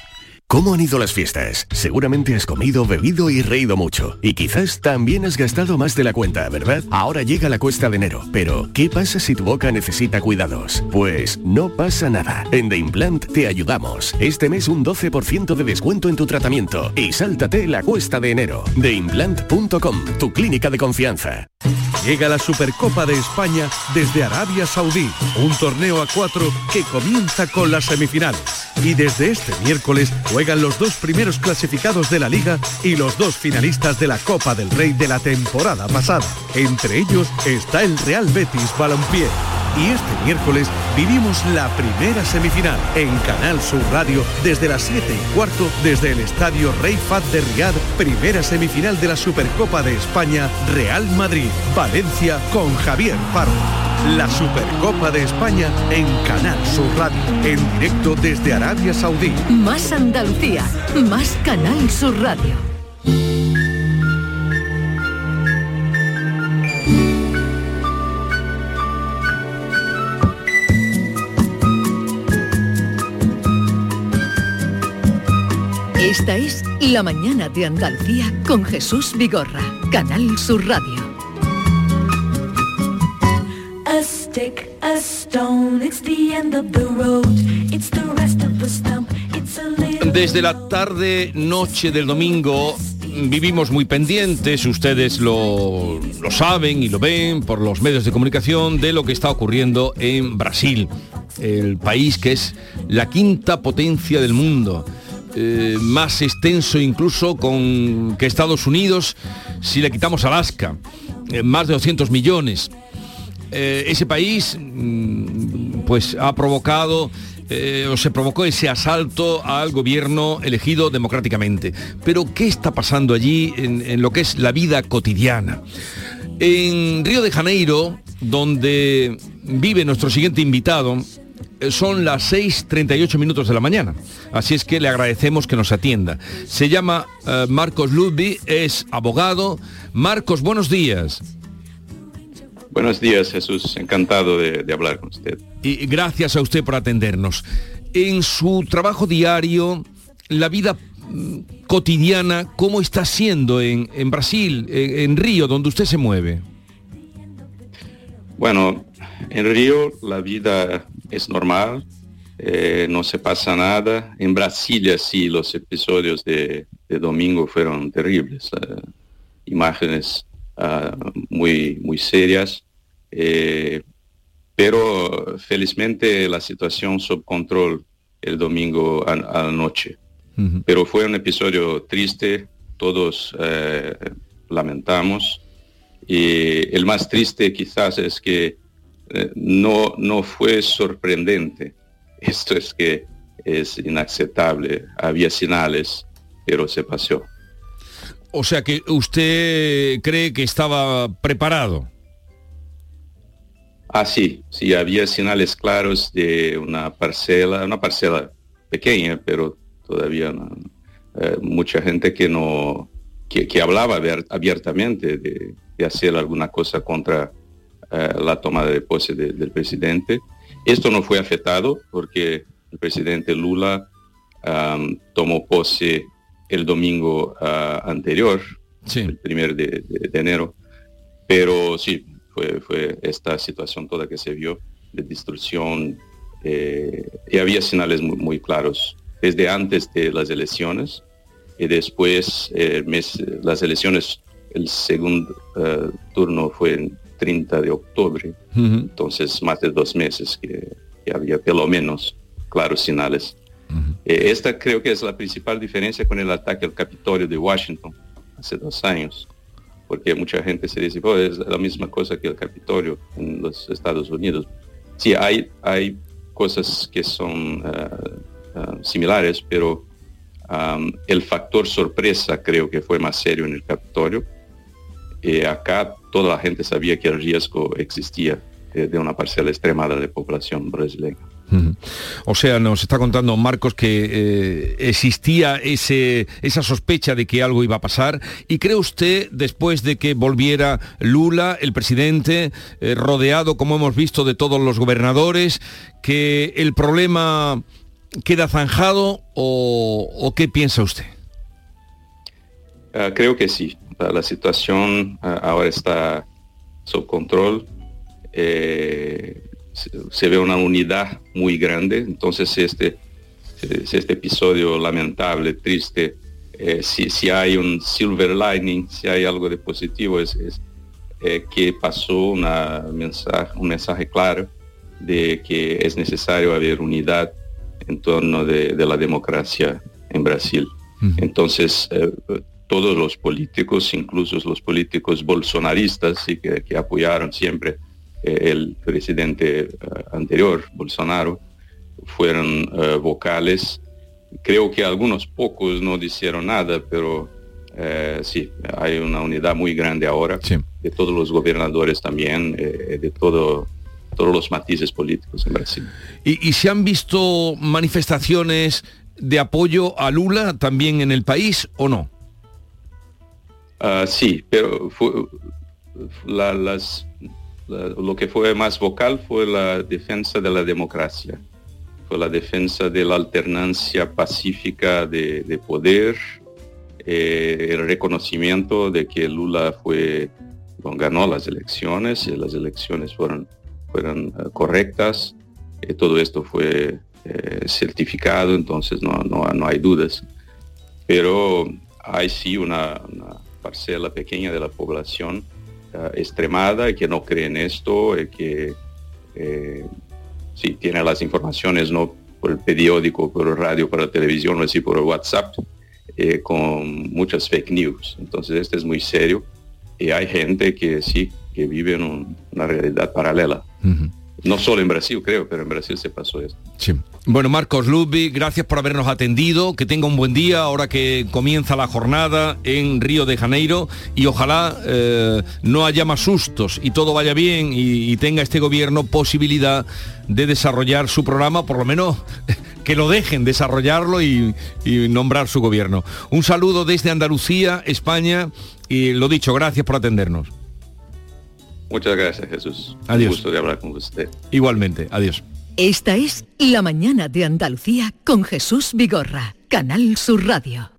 ¿Cómo han ido las fiestas? Seguramente has comido, bebido y reído mucho. Y quizás también has gastado más de la cuenta, ¿verdad? Ahora llega la cuesta de enero. Pero, ¿qué pasa si tu boca necesita cuidados? Pues no pasa nada. En The Implant te ayudamos. Este mes un 12% de descuento en tu tratamiento. Y sáltate la cuesta de enero. TheImplant.com, tu clínica de confianza. Llega la Supercopa de España desde Arabia Saudí, un torneo a cuatro que comienza con las semifinales. Y desde este miércoles juegan los dos primeros clasificados de la liga y los dos finalistas de la Copa del Rey de la temporada pasada. Entre ellos está el Real Betis Balompié. Y este miércoles vivimos la primera semifinal en Canal Sur Radio desde las 7 y cuarto desde el Estadio Rey Fat de Riad, primera semifinal de la Supercopa de España, Real Madrid, Valencia con Javier Pardo. La Supercopa de España en Canal Sur Radio, en directo desde Arabia Saudí. Más Andalucía, más Canal Sur Radio. Esta es La mañana de Andalucía con Jesús Vigorra, Canal Sur Radio. Desde la tarde, noche del domingo, vivimos muy pendientes, ustedes lo, lo saben y lo ven por los medios de comunicación, de lo que está ocurriendo en Brasil, el país que es la quinta potencia del mundo. eh, más extenso incluso con que Estados Unidos si le quitamos Alaska, eh, más de 200 millones. Eh, ese país mm, pues ha provocado eh, o se provocó ese asalto al gobierno elegido democráticamente. Pero ¿qué está pasando allí en, lo que es la vida cotidiana? En Río de Janeiro, donde vive nuestro siguiente invitado, eh, son las 6.38 minutos de la mañana. Así es que le agradecemos que nos atienda. Se llama Marcos Ludwig, es abogado. Marcos, buenos días. Buenos días, Jesús. Encantado de, de hablar con usted. Y gracias a usted por atendernos. En su trabajo diario, la vida mm, cotidiana, ¿cómo está siendo en, en Brasil, en, en Río, donde usted se mueve? Bueno, en Río la vida es normal, eh, no se pasa nada. En Brasilia sí, los episodios de, de domingo fueron terribles. eh, imágenes ah, muy, muy serias. eh, pero felizmente la situación sob control el domingo a, a la noche. Pero fue un episodio triste, todos eh, lamentamos. Y el más triste quizás es que eh, no, no fue sorprendente. Esto es que es inaceptable. Había señales, pero se pasó. O sea que usted cree que estaba preparado. Ah, sí, sí, había señales claros de una parcela, una parcela pequeña, pero todavía eh, mucha gente que no, que, que hablaba abier- abiertamente de, hacer alguna cosa contra eh, la toma de pose de- del presidente. Esto no fue afectado porque el presidente Lula tomó pose el domingo ah, anterior, el primer de, de- de enero, pero sí, fue, fue esta situación toda que se vio de destrucción eh, y había señales muy, muy claros. Desde antes de las elecciones y después eh, mes- las elecciones, el segundo eh, turno fue en 30 de octubre, entonces más de dos meses que, que había pelo menos claros señales. Eh, esta creo que es la principal diferencia con el ataque al Capitolio de Washington hace dos años, porque mucha gente se dice, "Oh, es la misma cosa que el Capitolio en los Estados Unidos. Sí, hay, hay cosas que son eh, eh, similares, pero el factor sorpresa creo que fue más serio en el Capitolio. Y acá toda la gente sabía que el riesgo existía eh, de una parcela extremada de población brasileña. O sea, nos está contando Marcos que eh, existía ese, esa sospecha de que algo iba a pasar. ¿Y cree usted, después de que volviera Lula, el presidente, eh, rodeado, como hemos visto, de todos los gobernadores, que el problema queda zanjado o, qué piensa usted? Ah, creo que sí. La, la situación ah, ahora está sob control. Eh, se, ve una unidad muy grande. Entonces, este, este episodio lamentable, triste, eh, si, si hay un silver lining, si hay algo de positivo, es, es, eh, que pasó una mensaje, un mensaje claro de que es necesario haber unidad en torno de, de la democracia en Brasil. Entonces, eh, todos los políticos, incluso los políticos bolsonaristas, que, que apoyaron siempre el presidente eh, anterior, Bolsonaro, fueron eh, vocales. Creo que algunos pocos no dijeron nada, pero eh, sí, hay una unidad muy grande ahora de todos los gobernadores también, eh, de todo, todos los matices políticos en Brasil. ¿Y, y se han visto manifestaciones de apoyo a Lula también en el país o no? Ah, sí, pero fue, la- las, lo que fue más vocal fue la defensa de la democracia, fue la defensa de la alternancia pacífica de, de poder, eh, el reconocimiento de que Lula fue, ganó las elecciones, y las elecciones fueron, fueron eh, correctas, eh, todo esto fue certificado, entonces no, no, no hay dudas. Pero hay sí una parcela pequeña de la población ah, extremada y que no cree en esto, y que eh, sí tiene las informaciones no por el periódico, por el radio, por la televisión, o así por el WhatsApp, eh, con muchas fake news. Entonces este es muy serio y hay gente que sí, que vive en un- una realidad paralela. No solo en Brasil, creo, pero en Brasil se pasó esto. Sí. Bueno, Marcos Ludwig, gracias por habernos atendido, que tenga un buen día ahora que comienza la jornada en Río de Janeiro y ojalá eh, no haya más sustos y todo vaya bien y, tenga este gobierno posibilidad de desarrollar su programa, por lo menos que lo dejen desarrollarlo y nombrar su gobierno. Un saludo desde Andalucía, España y lo dicho, gracias por atendernos. Muchas gracias, Jesús. Adiós. Un gusto de hablar con usted. Igualmente, adiós. Esta es La mañana de Andalucía con Jesús Vigorra, Canal Sur Radio.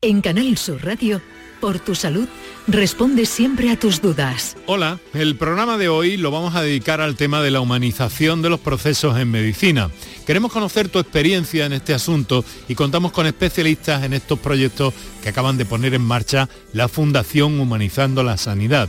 En Canal Sur Radio, por tu salud, responde siempre a tus dudas. Hola, el programa de hoy lo vamos a dedicar al tema de la humanización de los procesos en medicina. Queremos conocer tu experiencia en este asunto y contamos con especialistas en estos proyectos que acaban de poner en marcha la Fundación Humanizando la Sanidad.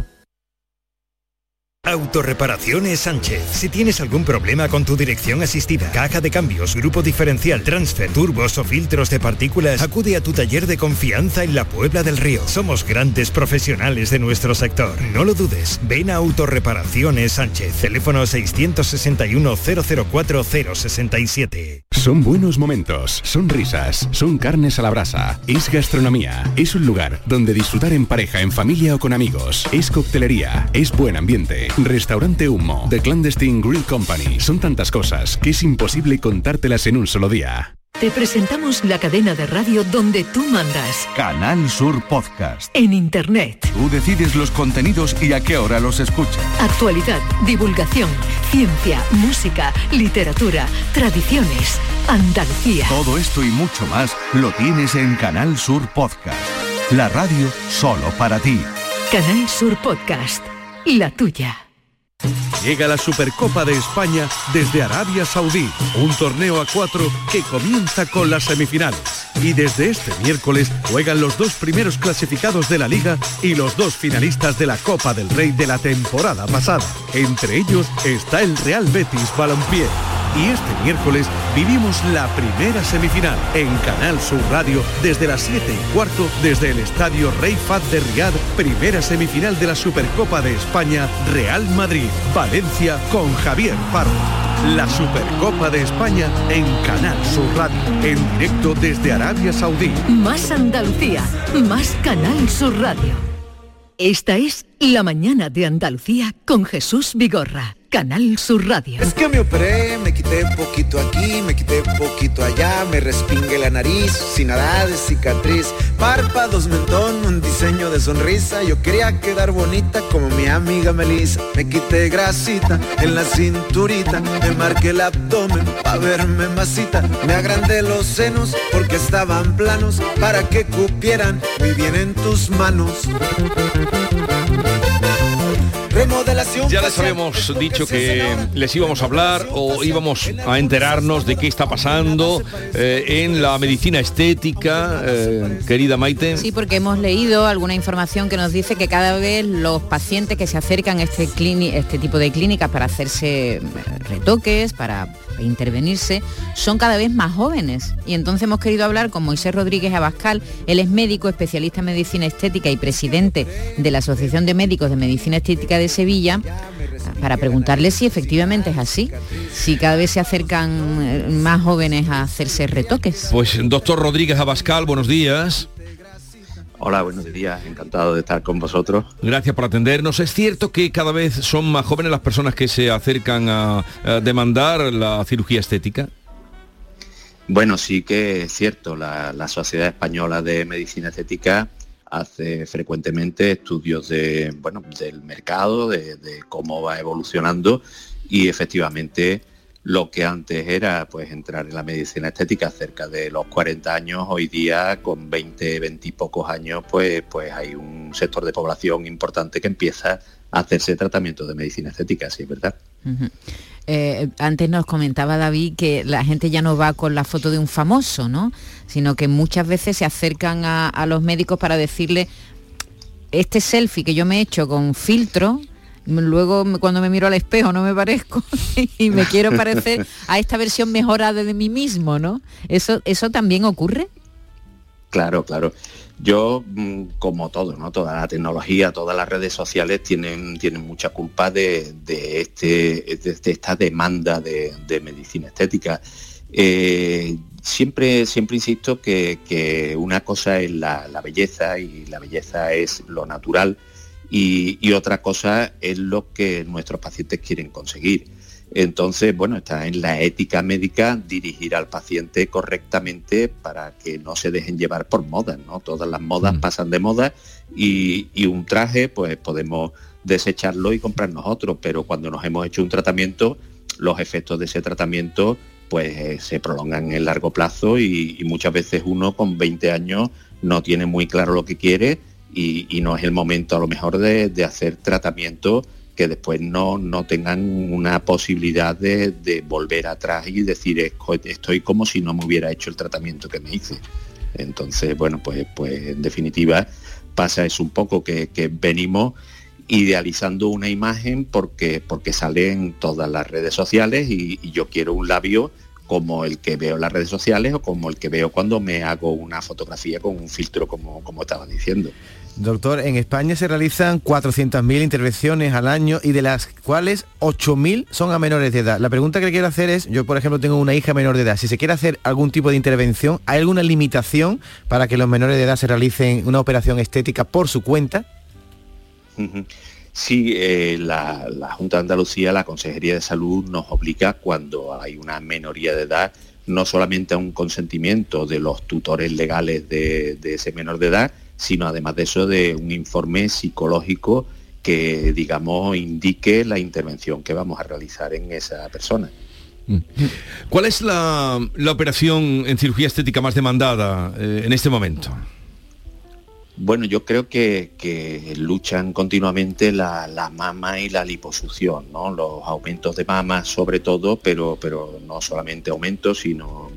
Autorreparaciones Sánchez. Si tienes algún problema con tu dirección asistida, caja de cambios, grupo diferencial, transfer, turbos o filtros de partículas, acude a tu taller de confianza en la Puebla del Río. Somos grandes profesionales de nuestro sector. No lo dudes. Ven a Autorreparaciones Sánchez. Teléfono 661 004 067. Son buenos momentos, son risas, son carnes a la brasa, es gastronomía, es un lugar donde disfrutar en pareja, en familia o con amigos, es coctelería, es buen ambiente, restaurante Humo, The Clandestine Grill Company, son tantas cosas que es imposible contártelas en un solo día. Te presentamos la cadena de radio donde tú mandas. Canal Sur Podcast. En Internet. Tú decides los contenidos y a qué hora los escuchas. Actualidad, divulgación, ciencia, música, literatura, tradiciones, Andalucía. Todo esto y mucho más lo tienes en Canal Sur Podcast. La radio solo para ti. Canal Sur Podcast. La tuya. Llega la Supercopa de España desde Arabia Saudí, un torneo a cuatro que comienza con las semifinales. Y desde este miércoles juegan los dos primeros clasificados de la liga y los dos finalistas de la Copa del Rey de la temporada pasada. Entre ellos está el Real Betis Balompié. Y este miércoles vivimos la primera semifinal en Canal Sur Radio desde las 7 y cuarto desde el Estadio Rey Fad de Riad, primera semifinal de la Supercopa de España, Real Madrid, Valencia con Javier Pardo. La Supercopa de España en Canal Sur Radio, en directo desde Arabia Saudí. Más Andalucía, más Canal Sur Radio. Esta es La Mañana de Andalucía con Jesús Vigorra. Canal Sur Radio. Es que me operé, me quité un poquito aquí, me quité un poquito allá, me respingué la nariz, sin nada de cicatriz, párpados, mentón, un diseño de sonrisa, yo quería quedar bonita como mi amiga Melissa, me quité grasita en la cinturita, me marqué el abdomen para verme masita, me agrandé los senos porque estaban planos, para que cupieran muy bien en tus manos. Remodelación Ya les habíamos dicho que les íbamos a hablar o íbamos a enterarnos de qué está pasando eh, en la medicina estética, eh, querida Maite. Sí, porque hemos leído alguna información que nos dice que cada vez los pacientes que se acercan a este, este tipo de clínicas para hacerse retoques, para intervenirse, son cada vez más jóvenes. Y entonces hemos querido hablar con Moisés Rodríguez Abascal, él es médico, especialista en medicina estética y presidente de la Asociación de Médicos de Medicina Estética de Sevilla, para preguntarle si efectivamente es así, si cada vez se acercan eh, más jóvenes a hacerse retoques. Pues doctor Rodríguez Abascal, buenos días. Hola, buenos días, encantado de estar con vosotros. Gracias por atendernos. Es cierto que cada vez son más jóvenes las personas que se acercan a, a demandar la cirugía estética. Bueno, sí que es cierto, la, la Sociedad Española de Medicina Estética hace frecuentemente estudios de, bueno, del mercado, de, de cómo va evolucionando y efectivamente lo que antes era pues entrar en la medicina estética cerca de los 40 años, hoy día con 20, 20 y pocos años, pues, pues hay un sector de población importante que empieza a hacerse tratamiento de medicina estética, sí es verdad. Eh, antes nos comentaba David que la gente ya no va con la foto de un famoso, ¿no? Sino que muchas veces se acercan a, a los médicos para decirle, este selfie que yo me he hecho con filtro, luego cuando me miro al espejo no me parezco y me quiero parecer a esta versión mejorada de mí mismo, ¿no? ¿Eso, eso también ocurre? Claro, claro. Yo, mm, como todo, ¿no? Toda la tecnología, todas las redes sociales tienen, tienen mucha culpa de, de este, de, esta demanda de, de medicina estética. Eh, siempre, siempre insisto que, que una cosa es la, la belleza y la belleza es lo natural y, y otra cosa es lo que nuestros pacientes quieren conseguir. Entonces, bueno, está en la ética médica dirigir al paciente correctamente para que no se dejen llevar por modas, ¿no? Todas las modas pasan de moda y, y un traje, pues podemos desecharlo y comprarnos otro, pero cuando nos hemos hecho un tratamiento, los efectos de ese tratamiento pues eh, se prolongan en largo plazo y, y muchas veces uno con 20 años no tiene muy claro lo que quiere y, no es el momento a lo mejor de, hacer tratamiento que después no, no tengan una posibilidad de, volver atrás y decir "Esco- estoy como si no me hubiera hecho el tratamiento que me hice. Entonces, bueno, pues, pues en definitiva pasa eso un poco que, venimos idealizando una imagen porque, porque sale en todas las redes sociales y, y yo quiero un labio como el que veo en las redes sociales o como el que veo cuando me hago una fotografía con un filtro como, como estaba diciendo. Doctor, en España se realizan 400.000 intervenciones al año y de las cuales 8.000 son a menores de edad. La pregunta que le quiero hacer es, yo por ejemplo tengo una hija menor de edad, si se quiere hacer algún tipo de intervención, ¿hay alguna limitación para que los menores de edad se realicen una operación estética por su cuenta? Sí, eh, la, Junta de Andalucía, la Consejería de Salud nos obliga cuando hay una menoría de edad, no solamente a un consentimiento de los tutores legales de ese menor de edad, sino además de eso de un informe psicológico que, digamos, indique la intervención que vamos a realizar en esa persona. ¿Cuál es la, la operación en cirugía estética más demandada eh, en este momento? Bueno, yo creo que, que luchan continuamente la, la mama y la liposucción, ¿no? Los aumentos de mama sobre todo, pero, pero no solamente aumentos, sino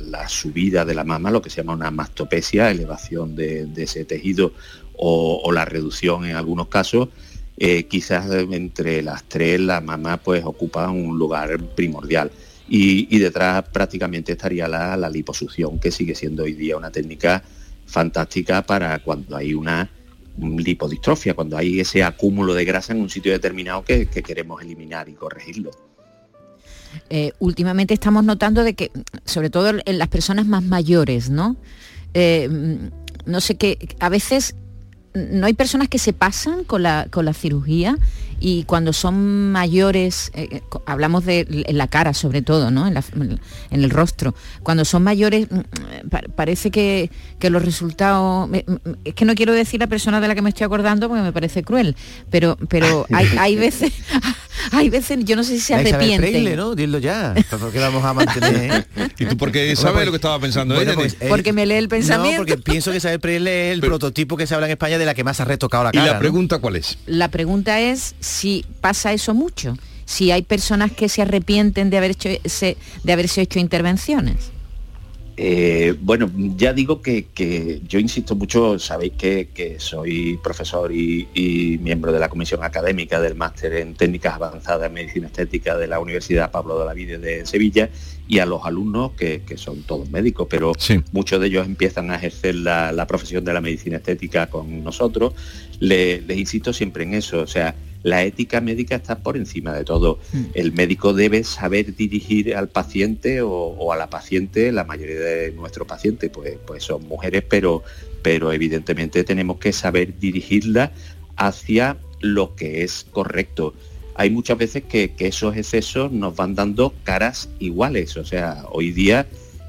la, subida de la mama, lo que se llama una mastopesia, elevación de, ese tejido o, la reducción en algunos casos. Eh, quizás entre las tres la mama pues ocupa un lugar primordial. Y, detrás prácticamente estaría la, la liposucción, que sigue siendo hoy día una técnica fantástica para cuando hay una lipodistrofia, cuando hay ese acúmulo de grasa en un sitio determinado que, que queremos eliminar y corregirlo. Eh, últimamente estamos notando de que, sobre todo en las personas más mayores, ¿no? Eh, no sé qué, a veces no hay personas que se pasan con la, con la cirugía y cuando son mayores, eh, hablamos de en la cara sobre todo, ¿no? En, la- en el rostro, cuando son mayores mm, pa- parece que, que los resultados, es que no quiero decir la persona de la que me estoy acordando porque me parece cruel, pero, pero hay, hay veces, hay veces, yo no sé si se La Isabel arrepienten. Preyle, ¿no? Dilo ya. ¿Por qué la vamos a mantener? ¿Y tú por qué sabes lo que estaba pensando Bueno, ella? pues, eh, Porque me lee el pensamiento. No, porque pienso que Isabel Preyle es el prototipo que se habla en España de la que más ha retocado la ¿Y cara. la ¿no? pregunta cuál es? La pregunta es si pasa eso mucho, si hay personas que se arrepienten de, haber hecho ese- de haberse hecho intervenciones. Eh, bueno, ya digo que, que yo insisto mucho, sabéis que, que soy profesor y, y miembro de la comisión académica del máster en técnicas avanzadas en medicina estética de la Universidad Pablo de la Vide de Sevilla y a los alumnos que, que son todos médicos, pero muchos de ellos empiezan a ejercer la, la profesión de la medicina estética con nosotros. Le- les insisto siempre en eso, o sea, la ética médica está por encima de todo. El médico debe saber dirigir al paciente o, o a la paciente, la mayoría de nuestros pacientes pues, pues son mujeres, pero, pero evidentemente tenemos que saber dirigirla hacia lo que es correcto. Hay muchas veces que, que esos excesos nos van dando caras iguales. O sea, hoy día,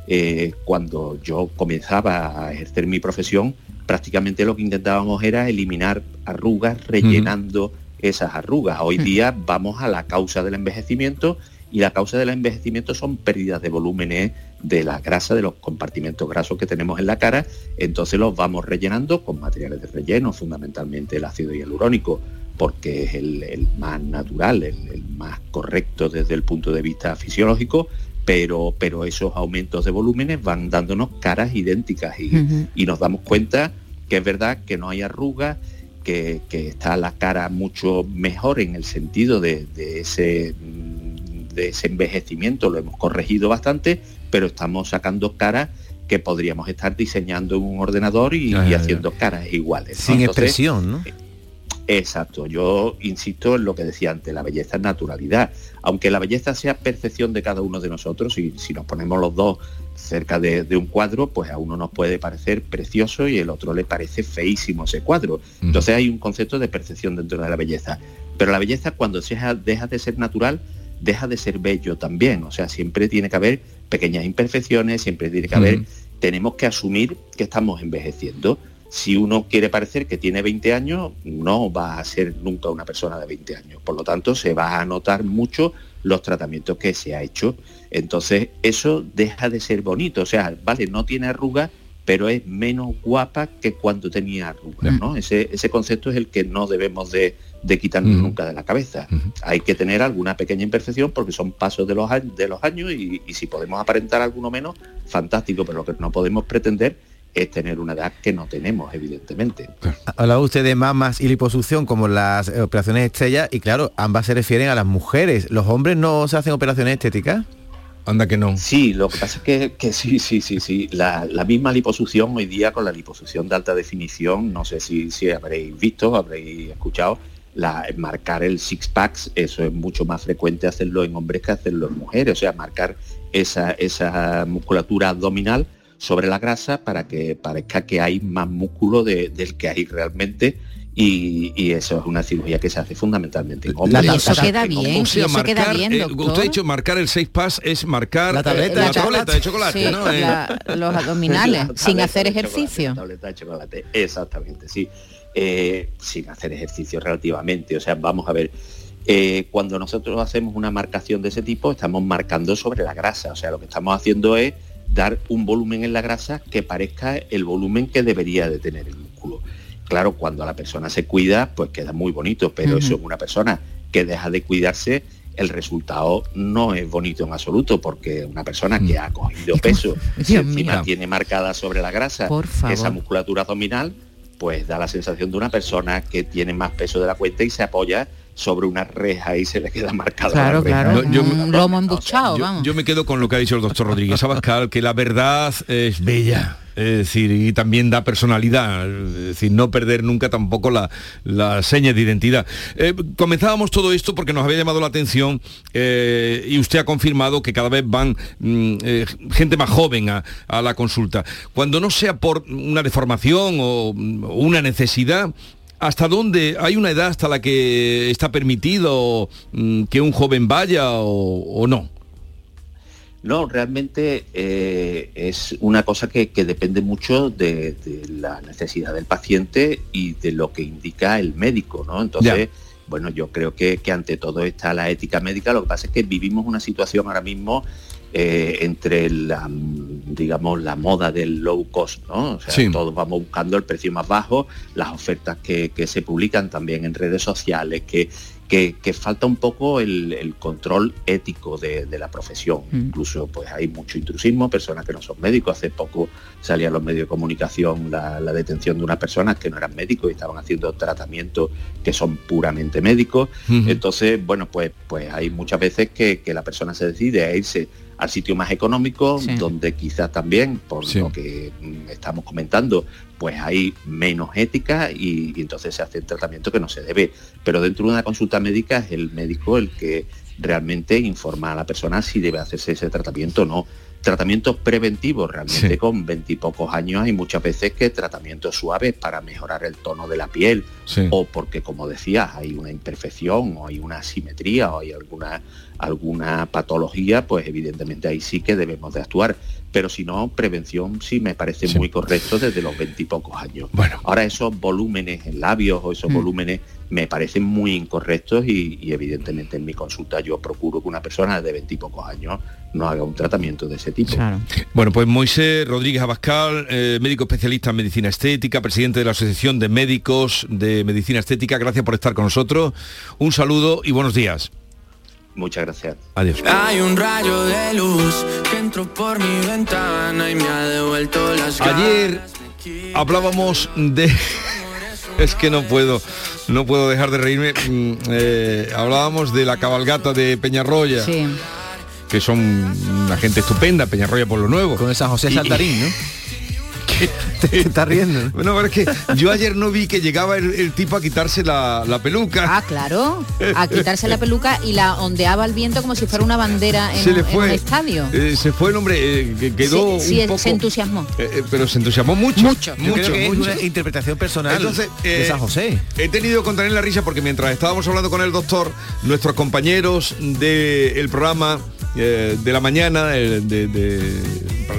eh, cuando yo comenzaba a ejercer mi profesión, prácticamente lo que intentábamos era eliminar arrugas rellenando esas arrugas. Hoy día vamos a la causa del envejecimiento y la causa del envejecimiento son pérdidas de volúmenes de la grasa, de los compartimentos grasos que tenemos en la cara, entonces los vamos rellenando con materiales de relleno, fundamentalmente el ácido hialurónico, porque es el, el más natural, el, el más correcto desde el punto de vista fisiológico, pero, pero esos aumentos de volúmenes van dándonos caras idénticas y, y nos damos cuenta que es verdad que no hay arrugas, que, que está la cara mucho mejor en el sentido de, de ese, mm, de ese envejecimiento, lo hemos corregido bastante, pero estamos sacando caras que podríamos estar diseñando en un ordenador y, haciendo caras iguales. Sin Entonces, expresión, ¿no? Exacto, yo insisto en lo que decía antes, la belleza es naturalidad. Aunque la belleza sea percepción de cada uno de nosotros, y si nos ponemos los dos cerca de, de un cuadro, pues a uno nos puede parecer precioso y el otro le parece feísimo ese cuadro. Entonces hay un concepto de percepción dentro de la belleza. Pero la belleza cuando se deja, deja de ser natural, deja de ser bello también. O sea, siempre tiene que haber pequeñas imperfecciones, siempre tiene que haber, tenemos que asumir que estamos envejeciendo. Si uno quiere parecer que tiene 20 años, no va a ser nunca una persona de 20 años. Por lo tanto, se va a notar mucho los tratamientos que se ha hecho. Entonces, eso deja de ser bonito. O sea, vale, no tiene arrugas, pero es menos guapa que cuando tenía arrugas, ¿no? Ese, ese concepto es el que no debemos de, de quitarnos nunca de la cabeza. Hay que tener alguna pequeña imperfección porque son pasos de los, años- de los años y, y si podemos aparentar alguno menos, fantástico, pero lo que no podemos pretender es tener una edad que no tenemos, evidentemente. Hablaba usted de mamas y liposucción como las eh, operaciones estrellas y claro, ambas se refieren a las mujeres. ¿Los hombres no se hacen operaciones estéticas? Anda que no. Sí, lo que pasa es que, que sí, sí, sí, sí. La, la misma liposucción hoy día con la liposucción de alta definición, no sé si, si habréis visto, habréis escuchado, la, marcar el six packs, eso es mucho más frecuente hacerlo en hombres que hacerlo en mujeres, o sea, marcar esa, esa musculatura abdominal sobre la grasa para que parezca que hay más músculo de- del que hay realmente y, y eso es una cirugía que se hace fundamentalmente en hombres. Y eso queda bien, O sea, y eso queda marcar, bien, eh, doctor. usted ha dicho marcar el 6 pass es marcar La eh, tableta la de chocolate. tableta de chocolate, Sí, ¿no? Eh, la- los abdominales, La sin hacer ejercicio. chocolate, la tableta de chocolate, exactamente, sí. Eh, sin hacer ejercicio relativamente. O sea, vamos a ver. eh, cuando nosotros hacemos una marcación de ese tipo, estamos marcando sobre la grasa. O sea, lo que estamos haciendo es dar un volumen en la grasa que parezca el volumen que debería de tener el músculo. Claro, cuando la persona se cuida, pues queda muy bonito, pero eso en una persona que deja de cuidarse, el resultado no es bonito en absoluto, porque una persona que ha cogido peso, y encima mío. tiene marcada sobre la grasa esa musculatura abdominal, pues da la sensación de una persona que tiene más peso de la cuenta y se apoya sobre una reja y se le queda marcada Claro, la reja. claro, No, yo- un lomo embuchado, yo, vamos. yo me quedo con lo que ha dicho el doctor Rodríguez Abascal, que la verdad es bella. Es decir, y también da personalidad, es decir, no perder nunca tampoco la, la seña de identidad. Eh, comenzábamos todo esto porque nos había llamado la atención eh, y usted ha confirmado que cada vez van mm, eh, gente más joven a, a la consulta. Cuando no sea por una deformación o mm, una necesidad, ¿Hasta dónde hay una edad hasta la que está permitido mm, que un joven vaya o, o no? No, realmente eh, es una cosa que, que depende mucho de, de la necesidad del paciente y de lo que indica el médico, ¿no? Entonces, bueno, yo creo que, que ante todo está la ética médica. Lo que pasa es que vivimos una situación ahora mismo eh, entre la, digamos, la moda del low cost, ¿no? O sea, Sí. todos vamos buscando el precio más bajo, las ofertas que, que se publican también en redes sociales, que, que, que falta un poco el, el control ético de, de la profesión. Mm. Incluso pues hay mucho intrusismo, personas que no son médicos. Hace poco salía en los medios de comunicación la, la detención de unas personas que no eran médicos y estaban haciendo tratamientos que son puramente médicos. Entonces, bueno, pues, pues hay muchas veces que, que la persona se decide a irse al sitio más económico, Sí. donde quizás también, por Sí. lo que mm, estamos comentando, pues hay menos ética y, y entonces se hace el tratamiento que no se debe. Pero dentro de una consulta médica es el médico el que realmente informa a la persona si debe hacerse ese tratamiento o no. Tratamientos preventivos, realmente Sí. con veintipocos años hay muchas veces que tratamientos suaves para mejorar el tono de la piel Sí. o porque, como decías, hay una imperfección o hay una asimetría o hay alguna, alguna patología, pues evidentemente ahí sí que debemos de actuar. Pero si no, prevención sí me parece Sí. muy correcto desde los veintipocos años. Bueno. Ahora esos volúmenes en labios o esos Mm. volúmenes me parecen muy incorrectos y, y evidentemente en mi consulta yo procuro que una persona de veintipocos años no haga un tratamiento de ese tipo. Claro. Bueno, pues Moisés Rodríguez Abascal, eh, médico especialista en medicina estética, presidente de la Asociación de Médicos de Medicina Estética, gracias por estar con nosotros. Un saludo y buenos días. Muchas gracias. Adiós. Hay un rayo de luz que entró por mi ventana y me ha devuelto las Ayer hablábamos de... Es que no puedo, no puedo dejar de reírme. Mm, eh, hablábamos de la cabalgata de Peñarroya, Sí. que son una gente estupenda, Peñarroya por lo nuevo. Con el San José Y- Saltarín, está riendo. ¿no? Bueno, pero es que yo ayer no vi que llegaba el, el tipo a quitarse la, la peluca. Ah, claro. A quitarse la peluca y la ondeaba al viento como si fuera una bandera en, se le en un estadio. Eh, se fue el hombre eh, que quedó Sí, sí, un poco se entusiasmó. eh, pero se entusiasmó mucho Mucho. Yo mucho, creo que mucho. es una interpretación personal Entonces, de San José. He tenido que contener la risa porque mientras estábamos hablando con el doctor, nuestros compañeros del programa eh, de la mañana, de, de-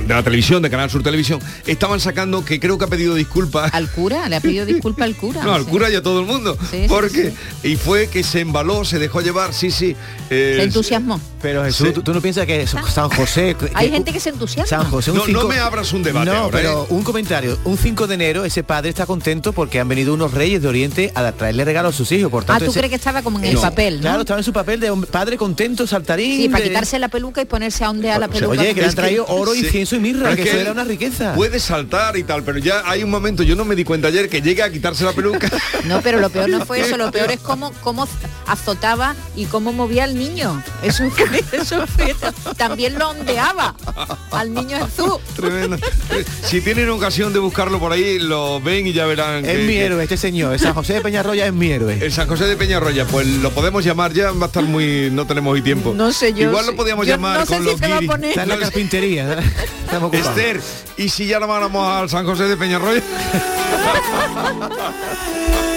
de la televisión, de Canal Sur Televisión, estaban sacando que creo que ha pedido disculpas. Al cura, le ha pedido disculpa al cura. No, al sí. cura y a todo el mundo. Sí, sí, porque, y fue que se embaló, se dejó llevar, sí, sí. eh, Se entusiasmó. Pero Jesús, sí. ¿tú, tú no piensas que eso- San José... que- Hay gente que se entusiasma. San José, un No, no me abras un debate No, ahora, pero ¿eh? un comentario. Un 5 de enero ese padre está contento porque han venido unos reyes de Oriente a traerle regalos a sus hijos. Por Ah, tanto, tú ese- crees que estaba como en el papel, ¿no? Claro, estaba en su papel de hombre- padre contento, saltarín. Sí, para de- quitarse la peluca y ponerse a ondear la peluca. Oye, que le han traído oro y. incienso y mirra, Es que eso era una riqueza. Puede saltar y tal, pero ya hay un momento, yo no me di cuenta ayer que llega a quitarse la peluca. No, pero lo peor no fue eso, lo peor es cómo, cómo azotaba y cómo movía al niño. Eso fue, eso fue- también lo ondeaba al niño Jesús. Tremendo. Si tienen ocasión de buscarlo por ahí, lo ven y ya verán. Es que- mi que- héroe, este señor. San José de Peñarroya es mi héroe. El San José de Peñarroya, pues lo podemos llamar ya, va a estar muy. no tenemos hoy tiempo. No sé yo. Igual lo podíamos yo llamar no sé con si los se va a guiris. poner- Está en la carpintería. Estamos ocupados. Esther, ¿y si ya lo mandamos al San José de Peñarroya?